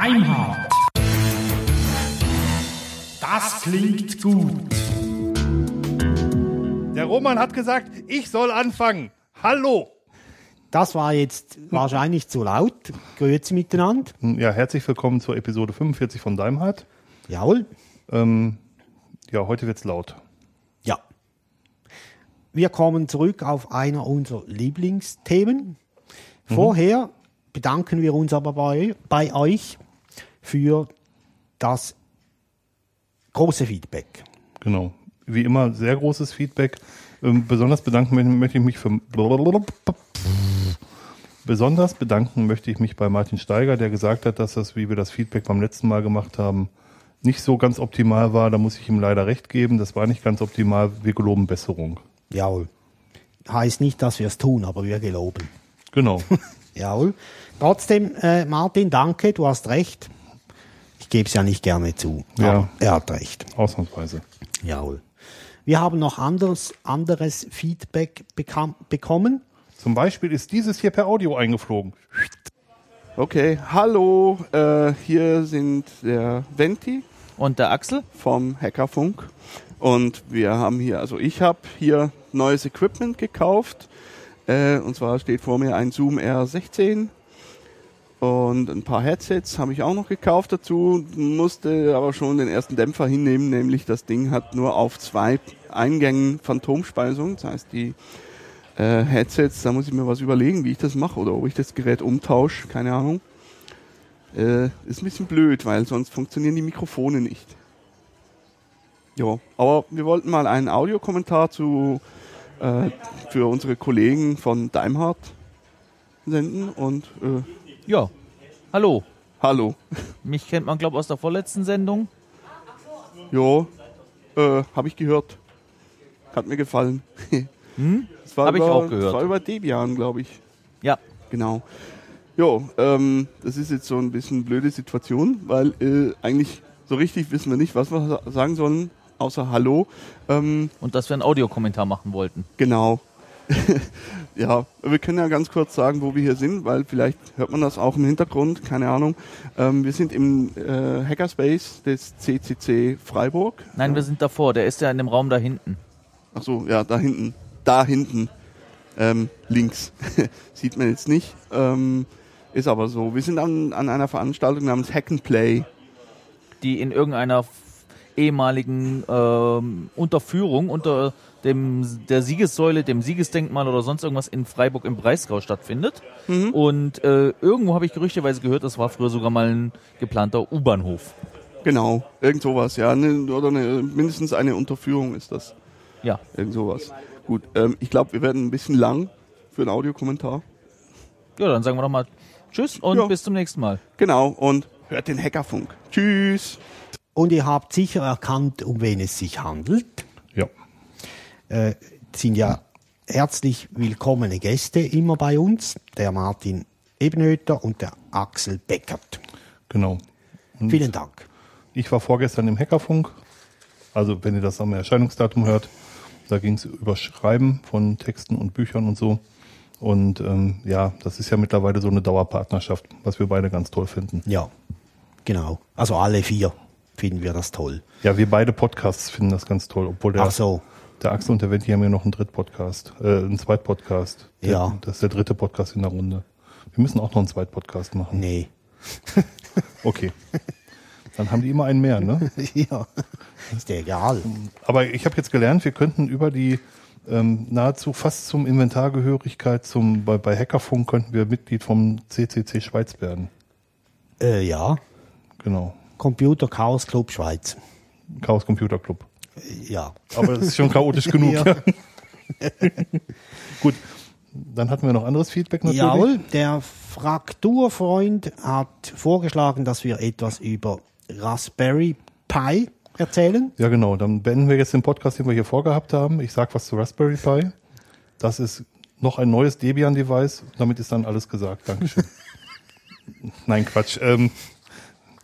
Deimhardt. Das klingt gut. Der Roman hat gesagt, ich soll anfangen. Hallo. Das war jetzt wahrscheinlich zu laut. Grüezi miteinander. Ja, herzlich willkommen zur Episode 45 von Daimhardt. Jawohl. Ähm, ja, heute wird's laut. Ja. Wir kommen zurück auf einer unserer Lieblingsthemen. Vorher bedanken wir uns aber bei, bei euch für das große Feedback. Genau. Wie immer sehr großes Feedback. Ähm, besonders bedanken mö- möchte ich mich für Besonders bedanken möchte ich mich bei Martin Steiger, der gesagt hat, dass das, wie wir das Feedback beim letzten Mal gemacht haben, nicht so ganz optimal war. Da muss ich ihm leider recht geben. Das war nicht ganz optimal. Wir geloben Besserung. Jawohl. Heißt nicht, dass wir es tun, aber wir geloben. Genau. Jawohl. Trotzdem, äh, Martin, danke, du hast recht. Ich gebe es ja nicht gerne zu. Ja. aber Er hat recht. Ausnahmsweise. Jawohl. Wir haben noch anderes, anderes Feedback bekam, bekommen. Zum Beispiel ist dieses hier per Audio eingeflogen. Okay, hallo, äh, hier sind der Venti Und der Axel? vom Hackerfunk und wir haben hier, also ich habe hier neues Equipment gekauft äh, und zwar steht vor mir ein Zoom R16 und ein paar Headsets habe ich auch noch gekauft dazu, musste aber schon den ersten Dämpfer hinnehmen, nämlich das Ding hat nur auf zwei Eingängen Phantomspeisung, das heißt die äh, Headsets, da muss ich mir was überlegen, wie ich das mache oder ob ich das Gerät umtausche, keine Ahnung. Äh, ist ein bisschen blöd, weil sonst funktionieren die Mikrofone nicht. Ja, aber wir wollten mal einen Audiokommentar zu äh, für unsere Kollegen von Daimhardt senden und äh, Ja. Hallo. hallo. Mich kennt man, glaube ich, aus der vorletzten Sendung. Jo, äh, habe ich gehört. Hat mir gefallen. Hm? Das war Hab ich auch gehört. Das war über Debian, glaube ich. Ja. Genau. Jo, ähm, das ist jetzt so ein bisschen blöde Situation, weil äh, eigentlich so richtig wissen wir nicht, was wir sa- sagen sollen, außer Hallo. Ähm, Und dass wir einen Audiokommentar machen wollten. genau. ja, wir können ja ganz kurz sagen, wo wir hier sind, weil vielleicht hört man das auch im Hintergrund, keine Ahnung. Ähm, wir sind im äh, Hackerspace des CCC Freiburg. Nein, wir sind davor. Der ist ja in dem Raum da hinten. Ach so, ja, da hinten. Da hinten. Ähm, links. Sieht man jetzt nicht. Ähm, ist aber so. Wir sind an, an einer Veranstaltung namens Hack and Play. Die in irgendeiner ehemaligen ähm, Unterführung unter dem der Siegessäule, dem Siegesdenkmal oder sonst irgendwas in Freiburg im Breisgau stattfindet. Und äh, irgendwo habe ich gerüchteweise gehört, das war früher sogar mal ein geplanter U-Bahnhof. Genau, irgend sowas, ja. Ne, oder eine, mindestens eine Unterführung ist das. Ja. Irgend sowas. Gut, ähm, ich glaube, wir werden ein bisschen lang für einen Audiokommentar. Ja, dann sagen wir doch mal Tschüss und Ja. bis zum nächsten Mal. Genau, und hört den Hackerfunk. Tschüss. Und ihr habt sicher erkannt, um wen es sich handelt. Äh, sind ja herzlich willkommene Gäste immer bei uns. Der Martin Ebenhöter und der Axel Beckert. Genau. Und Vielen Dank. Ich war vorgestern im Hackerfunk. Also, wenn ihr das am Erscheinungsdatum hört, da ging es über Schreiben von Texten und Büchern und so. Und ähm, ja, das ist ja mittlerweile so eine Dauerpartnerschaft, was wir beide ganz toll finden. Ja, genau. Also alle vier finden wir das toll. Ja, wir beide Podcasts finden das ganz toll, obwohl der, Ach so. Der Axel und der Venti haben ja noch einen Drittpodcast, äh, einen Zweitpodcast. Der, Ja. Das ist der dritte Podcast in der Runde. Wir müssen auch noch einen Zweitpodcast machen. Nee. Okay. Dann haben die immer einen mehr, ne? ja. Ist dir egal. Aber ich habe jetzt gelernt, wir könnten über die ähm, nahezu fast zum Inventargehörigkeit zum bei, bei Hackerfunk könnten wir Mitglied vom CCC Schweiz werden. Äh, ja. Genau. Computer Chaos Club Schweiz. Chaos Computer Club. Ja. Aber das ist schon chaotisch genug. Ja. Gut. Dann hatten wir noch anderes Feedback natürlich. Jawohl, der Frakturfreund hat vorgeschlagen, dass wir etwas über Raspberry Pi erzählen. Ja, genau. Dann beenden wir jetzt den Podcast, den wir hier vorgehabt haben. Ich sag was zu Raspberry Pi. Das ist noch ein neues Debian-Device. Damit ist dann alles gesagt. Dankeschön. Nein, Quatsch. Ähm,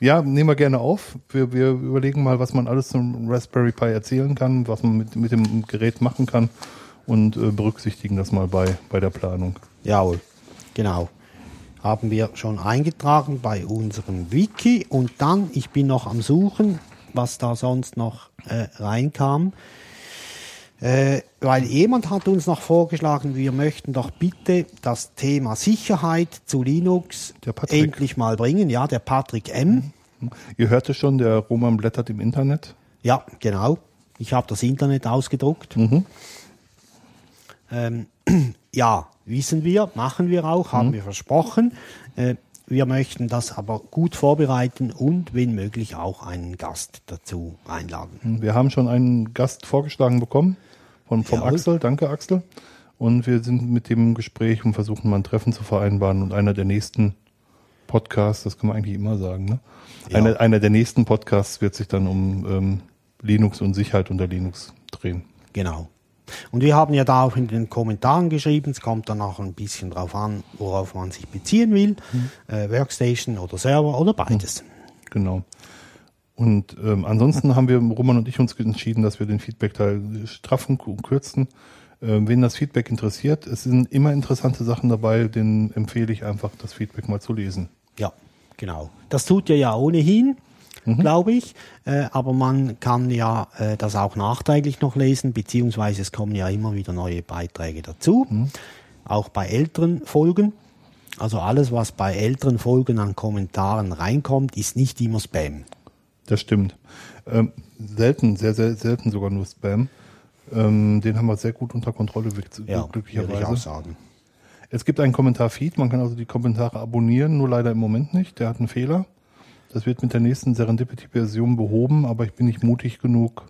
ja, nehmen wir gerne auf. Wir, wir überlegen mal, was man alles zum Raspberry Pi erzählen kann, was man mit, mit dem Gerät machen kann und äh, berücksichtigen das mal bei, bei der Planung. Jawohl, genau. haben wir schon eingetragen bei unserem Wiki und dann, ich bin noch am Suchen, was da sonst noch äh, reinkam. Äh, weil jemand hat uns noch vorgeschlagen, wir möchten doch bitte das Thema Sicherheit zu Linux endlich mal bringen. Ja, der Patrick M. Ihr hörte schon, der Roman blättert im Internet. Ja, genau. Ich habe das Internet ausgedruckt. Ähm, ja, wissen wir, machen wir auch, haben wir versprochen. Äh, wir möchten das aber gut vorbereiten und wenn möglich auch einen Gast dazu einladen. Wir haben schon einen Gast vorgeschlagen bekommen von, vom Jawohl. Axel. Danke, Axel. Und wir sind mit dem Gespräch und versuchen mal ein Treffen zu vereinbaren. Und einer der nächsten Podcasts, das kann man eigentlich immer sagen, ne? Ja. Einer, einer der nächsten Podcasts wird sich dann um ähm, Linux und Sicherheit unter Linux drehen. Genau. Und wir haben ja da auch in den Kommentaren geschrieben, es kommt dann auch ein bisschen drauf an, worauf man sich beziehen will, äh, Workstation oder Server oder beides. Genau. Und ähm, ansonsten haben wir, Roman und ich, uns entschieden, dass wir den Feedback-Teil straffen und kürzen. Ähm, wen das Feedback interessiert, es sind immer interessante Sachen dabei, den empfehle ich einfach, das Feedback mal zu lesen. Ja, genau. Das tut ihr ja ohnehin, glaube ich. Äh, aber man kann ja äh, das auch nachträglich noch lesen, beziehungsweise es kommen ja immer wieder neue Beiträge dazu. Auch bei älteren Folgen. Also alles, was bei älteren Folgen an Kommentaren reinkommt, ist nicht immer Spam. Das stimmt. Ähm, selten, sehr, sehr selten sogar nur Spam. Ähm, den haben wir sehr gut unter Kontrolle, Ja, würde ich auch glücklicherweise. sagen. Es gibt einen Kommentar-Feed, man kann also die Kommentare abonnieren, nur leider im Moment nicht. Der hat einen Fehler. Das wird mit der nächsten Serendipity-Version behoben, aber ich bin nicht mutig genug,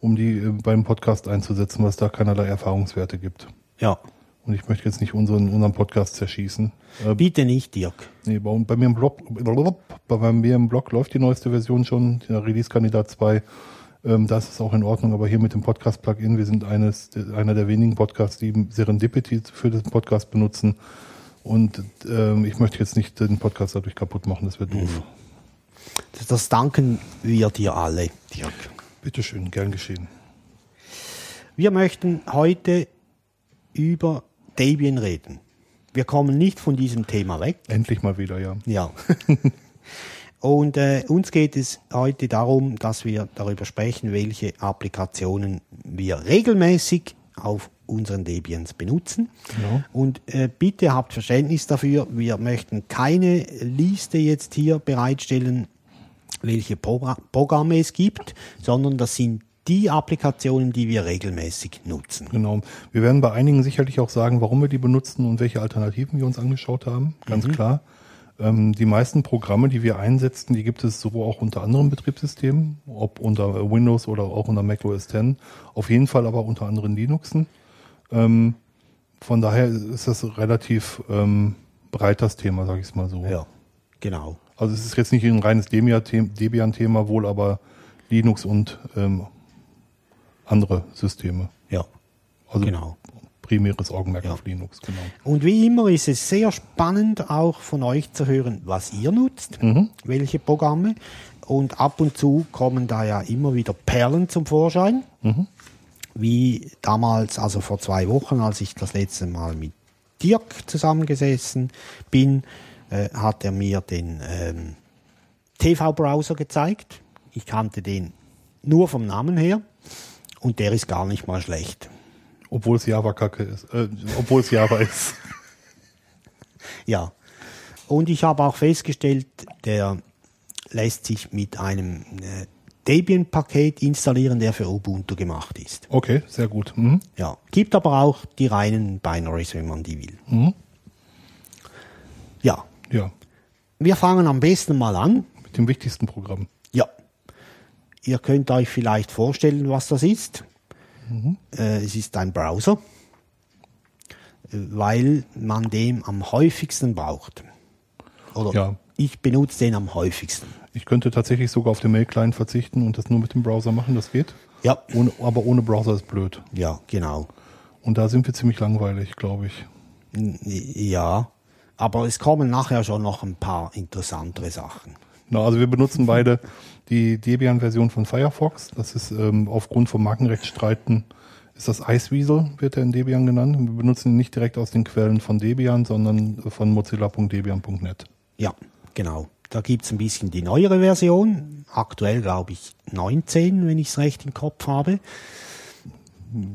um die äh, beim Podcast einzusetzen, was da keinerlei Erfahrungswerte gibt. Ja. Und ich möchte jetzt nicht unseren, unseren Podcast zerschießen. Äh, Bitte nicht, Dirk. nee, bei, bei, mir im Blog, bei mir im Blog läuft die neueste Version schon, der Release-Kandidat 2. Ähm, das ist auch in Ordnung, aber hier mit dem Podcast-Plugin, wir sind eines, einer der wenigen Podcasts, die Serendipity für den Podcast benutzen. Und ähm, ich möchte jetzt nicht den Podcast dadurch kaputt machen, das wäre doof. Das, das danken wir dir alle, Dirk. Bitteschön, gern geschehen. Wir möchten heute über Debian reden. Wir kommen nicht von diesem Thema weg. Endlich mal wieder, ja. Ja. Und äh, uns geht es heute darum, dass wir darüber sprechen, welche Applikationen wir regelmäßig auf unseren Debians benutzen. Genau. Und äh, bitte habt Verständnis dafür, wir möchten keine Liste jetzt hier bereitstellen, welche Progra Programme es gibt, sondern das sind die Applikationen, die wir regelmäßig nutzen. Genau. Wir werden bei einigen sicherlich auch sagen, warum wir die benutzen und welche Alternativen wir uns angeschaut haben. Ganz klar. Ähm, die meisten Programme, die wir einsetzen, die gibt es so auch unter anderen Betriebssystemen, ob unter Windows oder auch unter Mac OS X. Auf jeden Fall aber unter anderen Linuxen. Ähm, von daher ist das relativ ähm, breit das Thema, sage ich es mal so. Ja, genau. Also es ist jetzt nicht ein reines Debian-The- Debian-Thema, wohl aber Linux und ähm, andere Systeme. Ja, Also genau. Primäres Augenmerk Ja. auf Linux, genau. Und wie immer ist es sehr spannend, auch von euch zu hören, was ihr nutzt, welche Programme. Und ab und zu kommen da ja immer wieder Perlen zum Vorschein. Wie damals, also vor zwei Wochen, als ich das letzte Mal mit Dirk zusammengesessen bin, äh, hat er mir den ähm, TV-Browser gezeigt. Ich kannte den nur vom Namen her und der ist gar nicht mal schlecht. Obwohl es Java Kacke ist. Äh, obwohl es Java ist. Ja. Und ich habe auch festgestellt, der lässt sich mit einem äh, Debian-Paket installieren, der für Ubuntu gemacht ist. Okay, sehr gut. Mhm. Ja. Gibt aber auch die reinen Binaries, wenn man die will. Ja. Ja, Wir fangen am besten mal an. mit dem wichtigsten Programm. Ja. Ihr könnt euch vielleicht vorstellen, was das ist. Äh, es ist ein Browser, weil man den am häufigsten braucht. Oder Ja. ich benutze den am häufigsten. Ich könnte tatsächlich sogar auf den Mail-Client verzichten und das nur mit dem Browser machen, das geht. Ja, Ohne, aber ohne Browser ist blöd. ja, genau. Und da sind wir ziemlich langweilig, glaube ich. Ja, aber es kommen nachher schon noch ein paar interessantere Sachen. Na, also wir benutzen beide die Debian-Version von Firefox. Das ist ähm, aufgrund von Markenrechtsstreiten ist das Iceweasel, wird er in Debian genannt. Wir benutzen ihn nicht direkt aus den Quellen von Debian, sondern von mozilla.debian.net. Ja, genau. Da gibt's ein bisschen die neuere Version. Aktuell glaube ich 19, wenn ich es recht im Kopf habe.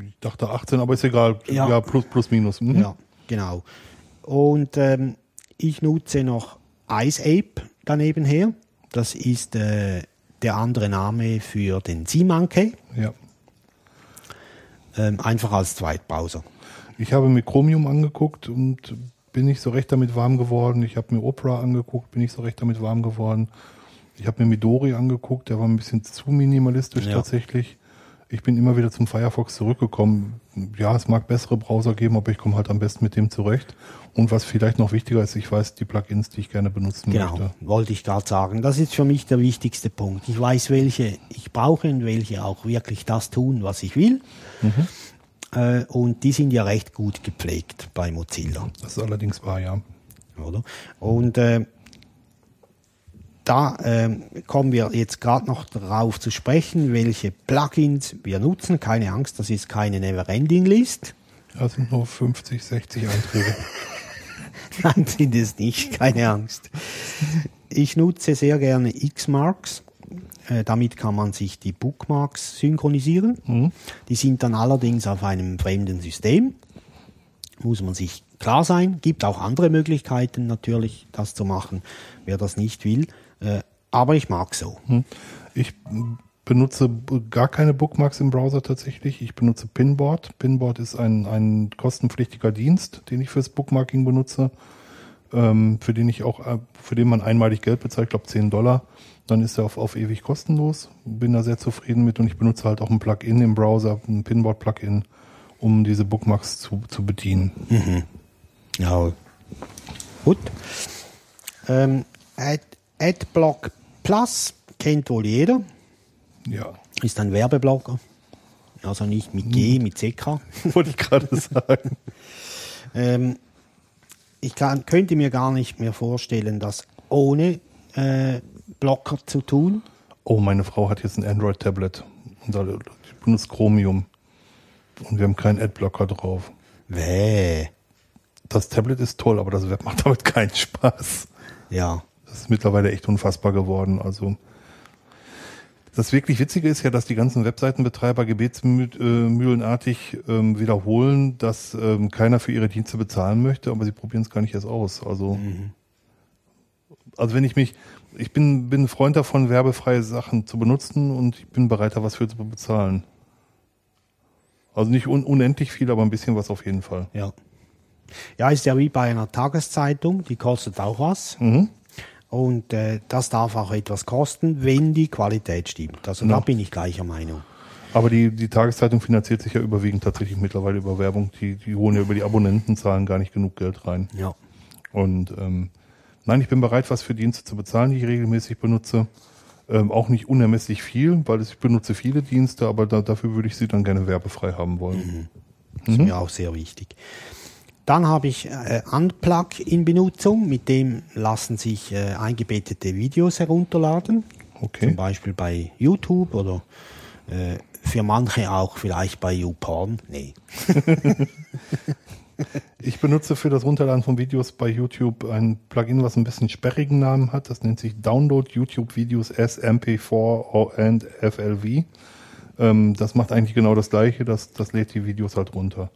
Ich dachte 18, aber ist egal. Ja. Ja, plus, plus, minus. Mhm. Ja, genau. Und ähm, ich nutze noch IceApe daneben her. Das ist äh, der andere Name für den SeaMonkey, ja. ähm, einfach als Zweitbrowser. Ich habe mir Chromium angeguckt und bin nicht so recht damit warm geworden. Ich habe mir Opera angeguckt, bin nicht so recht damit warm geworden. Ich habe mir Midori angeguckt, der war ein bisschen zu minimalistisch Ja. tatsächlich. Ich bin immer wieder zum Firefox zurückgekommen. Ja, es mag bessere Browser geben, aber ich komme halt am besten mit dem zurecht. Und was vielleicht noch wichtiger ist, ich weiß die Plugins, die ich gerne benutzen Genau, möchte. wollte ich gerade sagen. Das ist für mich der wichtigste Punkt. Ich weiß, welche ich brauche und welche auch wirklich das tun, was ich will. Äh, und die sind ja recht gut gepflegt bei Mozilla. Das ist allerdings wahr, ja. oder? Und äh, da ähm, kommen wir jetzt gerade noch darauf zu sprechen, welche Plugins wir nutzen. Keine Angst, das ist keine Neverending List. Das sind nur 50, 60 Einträge. Nein, sind es nicht, keine Angst. Ich nutze sehr gerne Xmarks. Äh, damit kann man sich die Bookmarks synchronisieren. Die sind dann allerdings auf einem fremden System. Muss man sich klar sein. Gibt auch andere Möglichkeiten natürlich, das zu machen, wer das nicht will. Äh, aber ich mag so. Ich benutze gar keine Bookmarks im Browser tatsächlich. Ich benutze Pinboard. Pinboard ist ein, ein kostenpflichtiger Dienst, den ich fürs Bookmarking benutze, ähm, für den ich auch, äh, für den man einmalig Geld bezahlt, ich glaube 10 Dollar. Dann ist er auf, auf ewig kostenlos. Bin da sehr zufrieden mit und ich benutze halt auch ein Plugin im Browser, ein Pinboard-Plugin, um diese Bookmarks zu, zu bedienen. Ja. Gut. Ähm, Adblock Plus kennt wohl jeder. Ja, Ist ein Werbeblogger. Also nicht mit G, mit CK. wollte ich gerade sagen. Ähm, ich kann, könnte mir gar nicht mehr vorstellen, das ohne äh, Blocker zu tun. Oh, meine Frau hat jetzt ein Android-Tablet und die benutzt Chromium. Und wir haben keinen Adblocker drauf. Wäh. Das Tablet ist toll, aber das Web macht damit keinen Spaß. Ja. Das ist mittlerweile echt unfassbar geworden. Also das wirklich Witzige ist ja, dass die ganzen Webseitenbetreiber gebetsmühlenartig ähm, wiederholen, dass ähm, keiner für ihre Dienste bezahlen möchte, aber sie probieren es gar nicht erst aus. Also, also wenn ich mich, ich bin, bin ein Freund davon, werbefreie Sachen zu benutzen und ich bin bereit, da was für zu bezahlen. Also nicht un unendlich viel, aber ein bisschen was auf jeden Fall. Ja. Ja, ist ja wie bei einer Tageszeitung, die kostet auch was. Und äh, das darf auch etwas kosten, wenn die Qualität stimmt. Also da Ja. bin ich gleicher Meinung. Aber die, die Tageszeitung finanziert sich ja überwiegend tatsächlich mittlerweile über Werbung. Die, die holen ja über die Abonnentenzahlen gar nicht genug Geld rein. Ja. Und ähm, nein, ich bin bereit, was für Dienste zu bezahlen, die ich regelmäßig benutze. Ähm, auch nicht unermesslich viel, weil ich benutze viele Dienste, aber da, dafür würde ich sie dann gerne werbefrei haben wollen. Das ist mir auch sehr wichtig. Dann habe ich äh, Unplug in Benutzung, mit dem lassen sich äh, eingebettete Videos herunterladen. Zum Okay. Beispiel bei YouTube oder äh, für manche auch vielleicht bei YouPorn. Nee. Ich benutze für das Runterladen von Videos bei YouTube ein Plugin, was ein bisschen sperrigen Namen hat. Das nennt sich Download YouTube Videos as MP4 and FLV. Ähm, das macht eigentlich genau das gleiche. Das, das lädt die Videos halt runter.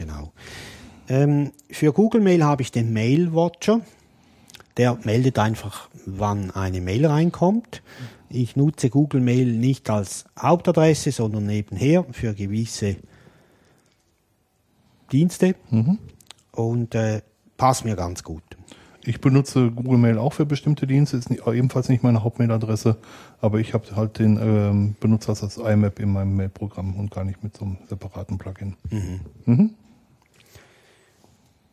Genau. Ähm, für Google Mail habe ich den Mail Watcher. Der meldet einfach, wann eine Mail reinkommt. Ich nutze Google Mail nicht als Hauptadresse, sondern nebenher für gewisse Dienste. Und äh, passt mir ganz gut. Ich benutze Google Mail auch für bestimmte Dienste, ist nicht, ebenfalls nicht meine Hauptmailadresse, aber ich habe halt den ähm, benutze das als IMAP in meinem Mailprogramm und gar nicht mit so einem separaten Plugin.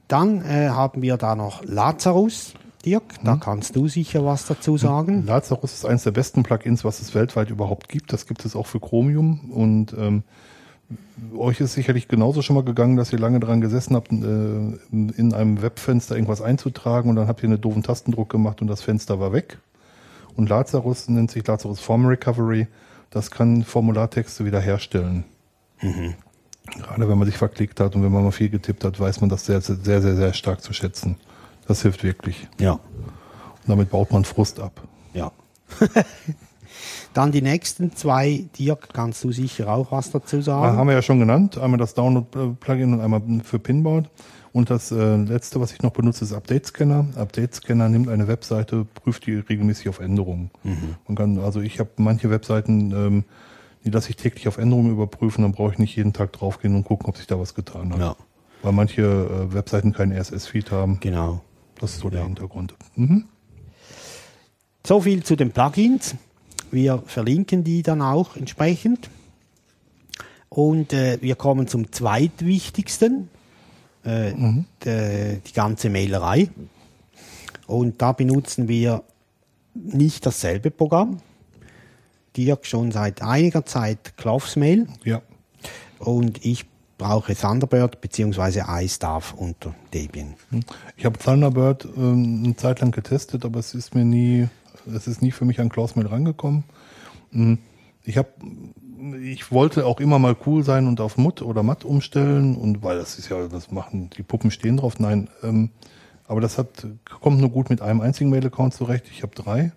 Dann äh, haben wir da noch Lazarus. Dirk, da kannst du sicher was dazu sagen. Lazarus ist eines der besten Plugins, was es weltweit überhaupt gibt. Das gibt es auch für Chromium und ähm, euch ist sicherlich genauso schon mal gegangen, dass ihr lange dran gesessen habt, äh, in einem Webfenster irgendwas einzutragen und dann habt ihr einen doofen Tastendruck gemacht und das Fenster war weg. Und Lazarus nennt sich Lazarus Form Recovery. Das kann Formulartexte wiederherstellen. Gerade wenn man sich verklickt hat und wenn man mal viel getippt hat, weiß man das sehr, sehr, sehr, sehr, stark zu schätzen. Das hilft wirklich. Ja. Und damit baut man Frust ab. Ja. Dann die nächsten zwei, Dirk, kannst du sicher auch was dazu sagen. haben wir ja schon genannt. Einmal das Download-Plugin und einmal für Pinboard. Und das äh, letzte, was ich noch benutze, ist Update Scanner. Update Scanner nimmt eine Webseite, prüft die regelmäßig auf Änderungen. Man kann, also ich habe manche Webseiten, ähm, die lasse ich täglich auf Änderungen überprüfen, dann brauche ich nicht jeden Tag draufgehen und gucken, ob sich da was getan hat. Ja. Weil manche äh, Webseiten keinen RSS-Feed haben. Genau. Das ist so der Hintergrund. Mhm. So viel zu den Plugins. Wir verlinken die dann auch entsprechend. Und äh, wir kommen zum zweitwichtigsten, äh, de, die ganze Mailerei. Und da benutzen wir nicht dasselbe Programm. Dirk schon seit einiger Zeit Cloves Mail Ja. und ich brauche Thunderbird bzw. iStaff unter Debian. Ich habe Thunderbird ähm, eine Zeit lang getestet, aber es ist mir nie, es ist nie für mich an Klausmail rangekommen. Mhm. Ich habe, ich wollte auch immer mal cool sein und auf Mutt oder Matt umstellen und weil das ist ja, das machen die Puppen stehen drauf. Nein, ähm, aber das hat kommt nur gut mit einem einzigen Mail-Account zurecht. Ich habe drei.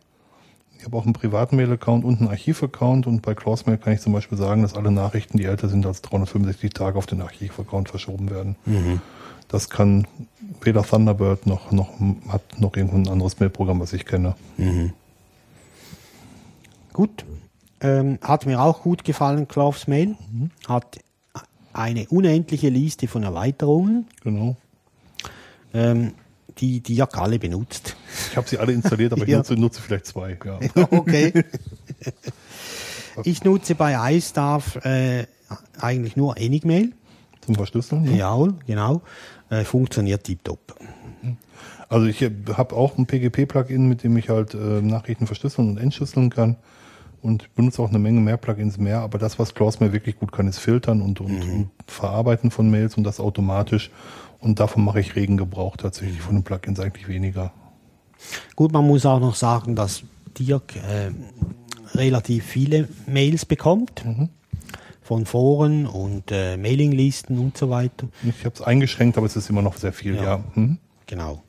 Ich habe auch einen privaten Mail-Account und einen Archiv-Account und bei Clausmail kann ich zum Beispiel sagen, dass alle Nachrichten, die älter sind als 365 Tage, auf den Archiv-Account verschoben werden. Das kann weder Thunderbird noch, noch hat noch irgendein anderes Mail-Programm, was ich kenne. Gut. Ähm, hat mir auch gut gefallen, Cloves Mail. Hat eine unendliche Liste von Erweiterungen, Genau. ähm, die die Dirk alle benutzt. Ich habe sie alle installiert, aber ich Ja. nutze, nutze vielleicht zwei. Ja. Okay. ich nutze bei iStaff äh, eigentlich nur Enigmail. Zum Verschlüsseln. Ja. Jawohl, genau. Äh, funktioniert tiptop. Also ich habe auch ein PGP-Plugin, mit dem ich halt äh, Nachrichten verschlüsseln und entschlüsseln kann. Und benutze auch eine Menge mehr Plugins mehr. Aber das, was Clausmail wirklich gut kann, ist filtern und, und, und verarbeiten von Mails und das automatisch. Und davon mache ich regen Gebrauch tatsächlich. Von den Plugins eigentlich weniger. Gut, man muss auch noch sagen, dass Dirk äh, relativ viele Mails bekommt. Von Foren und äh, Mailinglisten und so weiter. Ich habe es eingeschränkt, aber es ist immer noch sehr viel, Ja. ja. Mhm. Genau.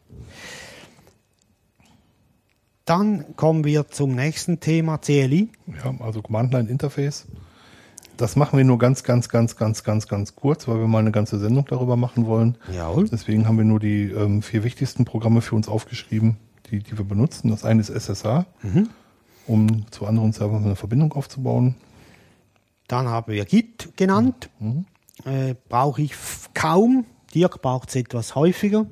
Dann kommen wir zum nächsten Thema, CLI. Ja, also Command Line Interface. Das machen wir nur ganz, ganz, ganz, ganz, ganz, ganz kurz, weil wir mal eine ganze Sendung darüber machen wollen. Jawohl. Deswegen haben wir nur die ähm, vier wichtigsten Programme für uns aufgeschrieben, die, die wir benutzen. Das eine ist SSH, um zu anderen Servern eine Verbindung aufzubauen. Dann haben wir Git genannt. Äh, Brauche ich kaum. Dirk braucht es etwas häufiger.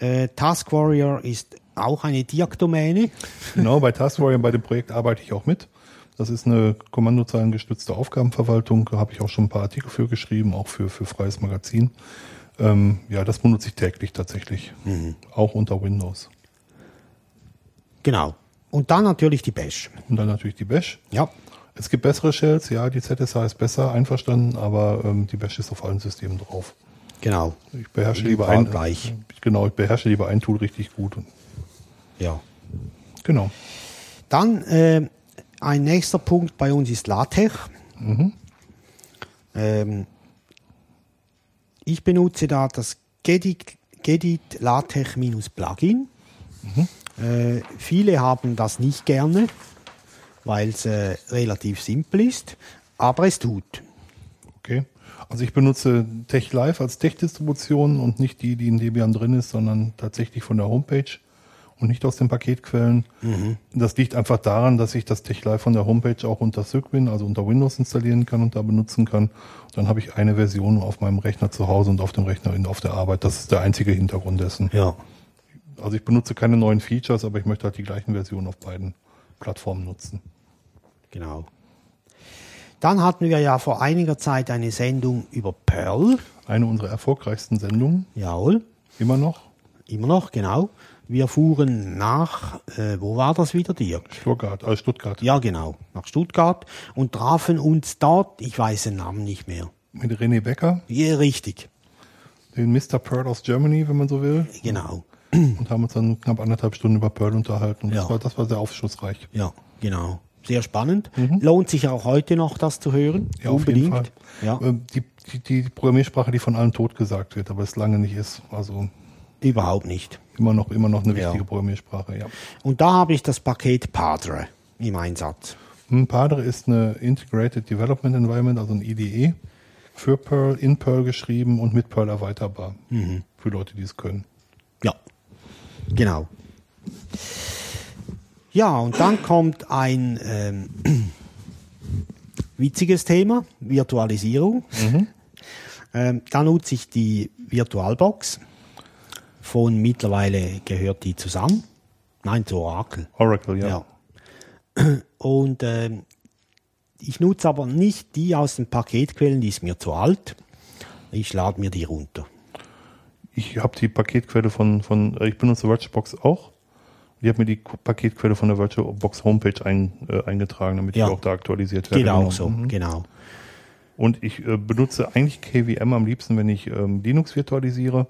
Äh, Task Warrior ist auch eine Dirk-Domäne. Genau, bei Task Warrior, bei dem Projekt arbeite ich auch mit. Das ist eine kommandozeilengestützte Aufgabenverwaltung. Da habe ich auch schon ein paar Artikel für geschrieben, auch für, für freies Magazin. Ähm, ja, das benutze ich täglich tatsächlich. Auch unter Windows. Genau. Und dann natürlich die Bash. Und dann natürlich die Bash. Ja. Es gibt bessere Shells, ja, die ZSH ist besser, einverstanden, aber ähm, die Bash ist auf allen Systemen drauf. Genau. Ich beherrsche Die lieber ein, gleich. genau, ich beherrsche lieber ein Tool richtig gut. Ja. Genau. Dann äh, ein nächster Punkt bei uns ist LaTeX. Ähm, ich benutze da das Gedit, Gedit LaTeX minus Plugin. Äh, viele haben das nicht gerne, weil es äh, relativ simpel ist, aber es tut. Okay. Also ich benutze TechLive als Tech-Distribution und nicht die, die in Debian drin ist, sondern tatsächlich von der Homepage und nicht aus den Paketquellen. Das liegt einfach daran, dass ich das TechLive von der Homepage auch unter Cygwin, also unter Windows installieren kann und da benutzen kann. Dann habe ich eine Version auf meinem Rechner zu Hause und auf dem Rechner in- auf der Arbeit. Das ist der einzige Hintergrund dessen. Ja. Also ich benutze keine neuen Features, aber ich möchte halt die gleichen Versionen auf beiden Plattformen nutzen. Genau. Dann hatten wir ja vor einiger Zeit eine Sendung über Perl. Eine unserer erfolgreichsten Sendungen, Jawohl. immer noch. Immer noch, genau. Wir fuhren nach, äh, wo war das wieder, Dirk? Stuttgart, äh Stuttgart. Ja, genau, nach Stuttgart und trafen uns dort, ich weiß den Namen nicht mehr. Mit René Becker, Ja, richtig, den Mr. Pearl aus Germany, wenn man so will. genau. Und haben uns dann knapp anderthalb Stunden über Pearl unterhalten. Und Ja. das, war, das war sehr aufschlussreich. Ja, genau. sehr spannend. Lohnt sich auch heute noch, das zu hören. Mhm. Ja, auf Unbedingt. jeden Fall. Ja, Ähm, die, die, die Programmiersprache, die von allen tot gesagt wird, aber es lange nicht ist. Also überhaupt nicht. immer noch, immer noch eine Ja. wichtige Programmiersprache, ja. Und da habe ich das Paket Padre im Einsatz. Hm, Padre ist eine Integrated Development Environment, also ein IDE für Perl, in Perl geschrieben und mit Perl erweiterbar. Mhm. Für Leute, die es können. Ja, genau. Ja, und dann kommt ein ähm, witziges Thema, Virtualisierung. Ähm, da nutze ich die VirtualBox. Von mittlerweile gehört die zusammen. Nein, zu Oracle. Oracle, ja. Ja. Und ähm, ich nutze aber nicht die aus den Paketquellen, die ist mir zu alt. Ich lade mir die runter. Ich habe die Paketquelle von, von äh, ich benutze VirtualBox auch. Ich habe mir die Paketquelle von der VirtualBox Homepage ein, äh, eingetragen, damit Ja. die auch da aktualisiert werde. Geht auch Genau. so, Mhm. genau. Und ich äh, benutze eigentlich KVM am liebsten, wenn ich ähm, Linux virtualisiere.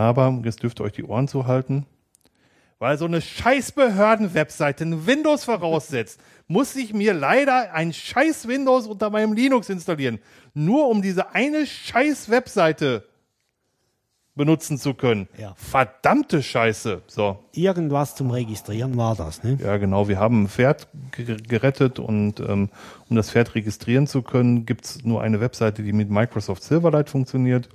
Aber jetzt dürft ihr euch die Ohren zuhalten. Weil so eine scheiß Behörden-Webseite ein Windows voraussetzt, muss ich mir leider ein scheiß Windows unter meinem Linux installieren. Nur um diese eine scheiß Webseite benutzen zu können. Ja. Verdammte Scheiße. So. Irgendwas zum Registrieren war das, ne? Ja, genau. Wir haben ein Pferd ge- gerettet und ähm, um das Pferd registrieren zu können, gibt's nur eine Webseite, die mit Microsoft Silverlight funktioniert.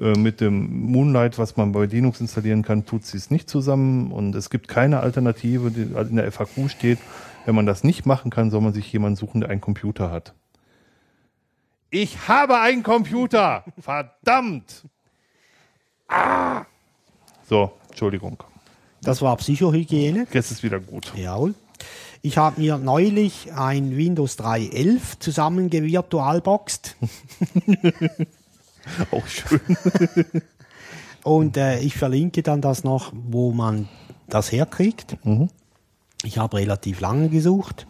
Äh, mit dem Moonlight, was man bei Linux installieren kann, tut sie es nicht zusammen und es gibt keine Alternative, die in der FAQ steht. Wenn man das nicht machen kann, soll man sich jemanden suchen, der einen Computer hat. Ich habe einen Computer! Verdammt! Ah! So, Entschuldigung. Das war Psychohygiene. Jetzt ist wieder gut. Jawohl. Ich habe mir neulich ein Windows 3.11 zusammengewirtualboxt Auch schön. und äh, ich verlinke dann das noch, wo man das herkriegt. Ich habe relativ lange gesucht.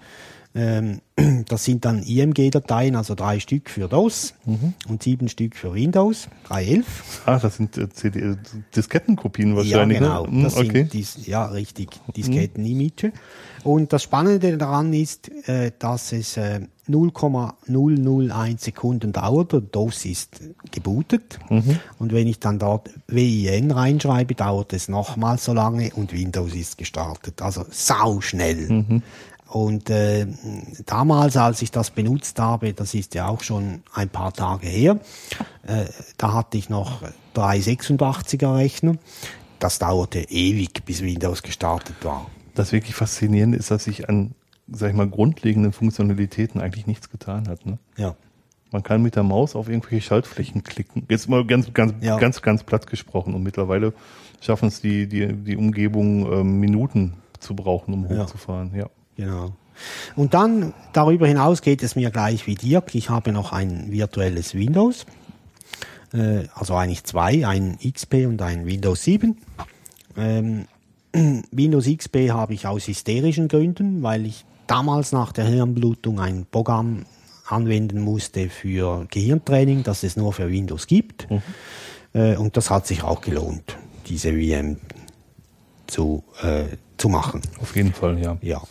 Ähm, das sind dann IMG-Dateien, also drei Stück für DOS und sieben Stück für Windows 3.11. Ah, das sind äh, CD, äh, Diskettenkopien wahrscheinlich. Ja, genau. Ne? Das okay. sind dies, ja, richtig. Disketten-Image. Und das Spannende daran ist, äh, dass es äh, 0,001 Sekunden dauert und DOS ist gebootet. Mhm. Und wenn ich dann dort WIN reinschreibe, dauert es nochmals so lange und Windows ist gestartet. Also sau schnell. Mhm. Und äh, damals, als ich das benutzt habe, das ist ja auch schon ein paar Tage her, äh, da hatte ich noch drei 86er Rechner. Das dauerte ewig, bis Windows gestartet war. Das wirklich Faszinierende ist, dass sich an, sag ich mal, grundlegenden Funktionalitäten eigentlich nichts getan hat. Ne? Ja. Man kann mit der Maus auf irgendwelche Schaltflächen klicken. Jetzt mal ganz, ganz, Ja. ganz, ganz platt gesprochen. Und mittlerweile schaffen es die, die, die Umgebung ähm, Minuten zu brauchen, um Ja. hochzufahren. Ja. Genau. Und dann darüber hinaus geht es mir gleich wie Dirk. Ich habe noch ein virtuelles Windows. Äh, also eigentlich zwei, ein XP und ein Windows 7. Ähm, Windows XP habe ich aus hysterischen Gründen, weil ich damals nach der Hirnblutung ein Programm anwenden musste für Gehirntraining, das es nur für Windows gibt. Äh, und das hat sich auch gelohnt, diese VM zu, äh, zu machen. Auf jeden Fall, ja. Ja.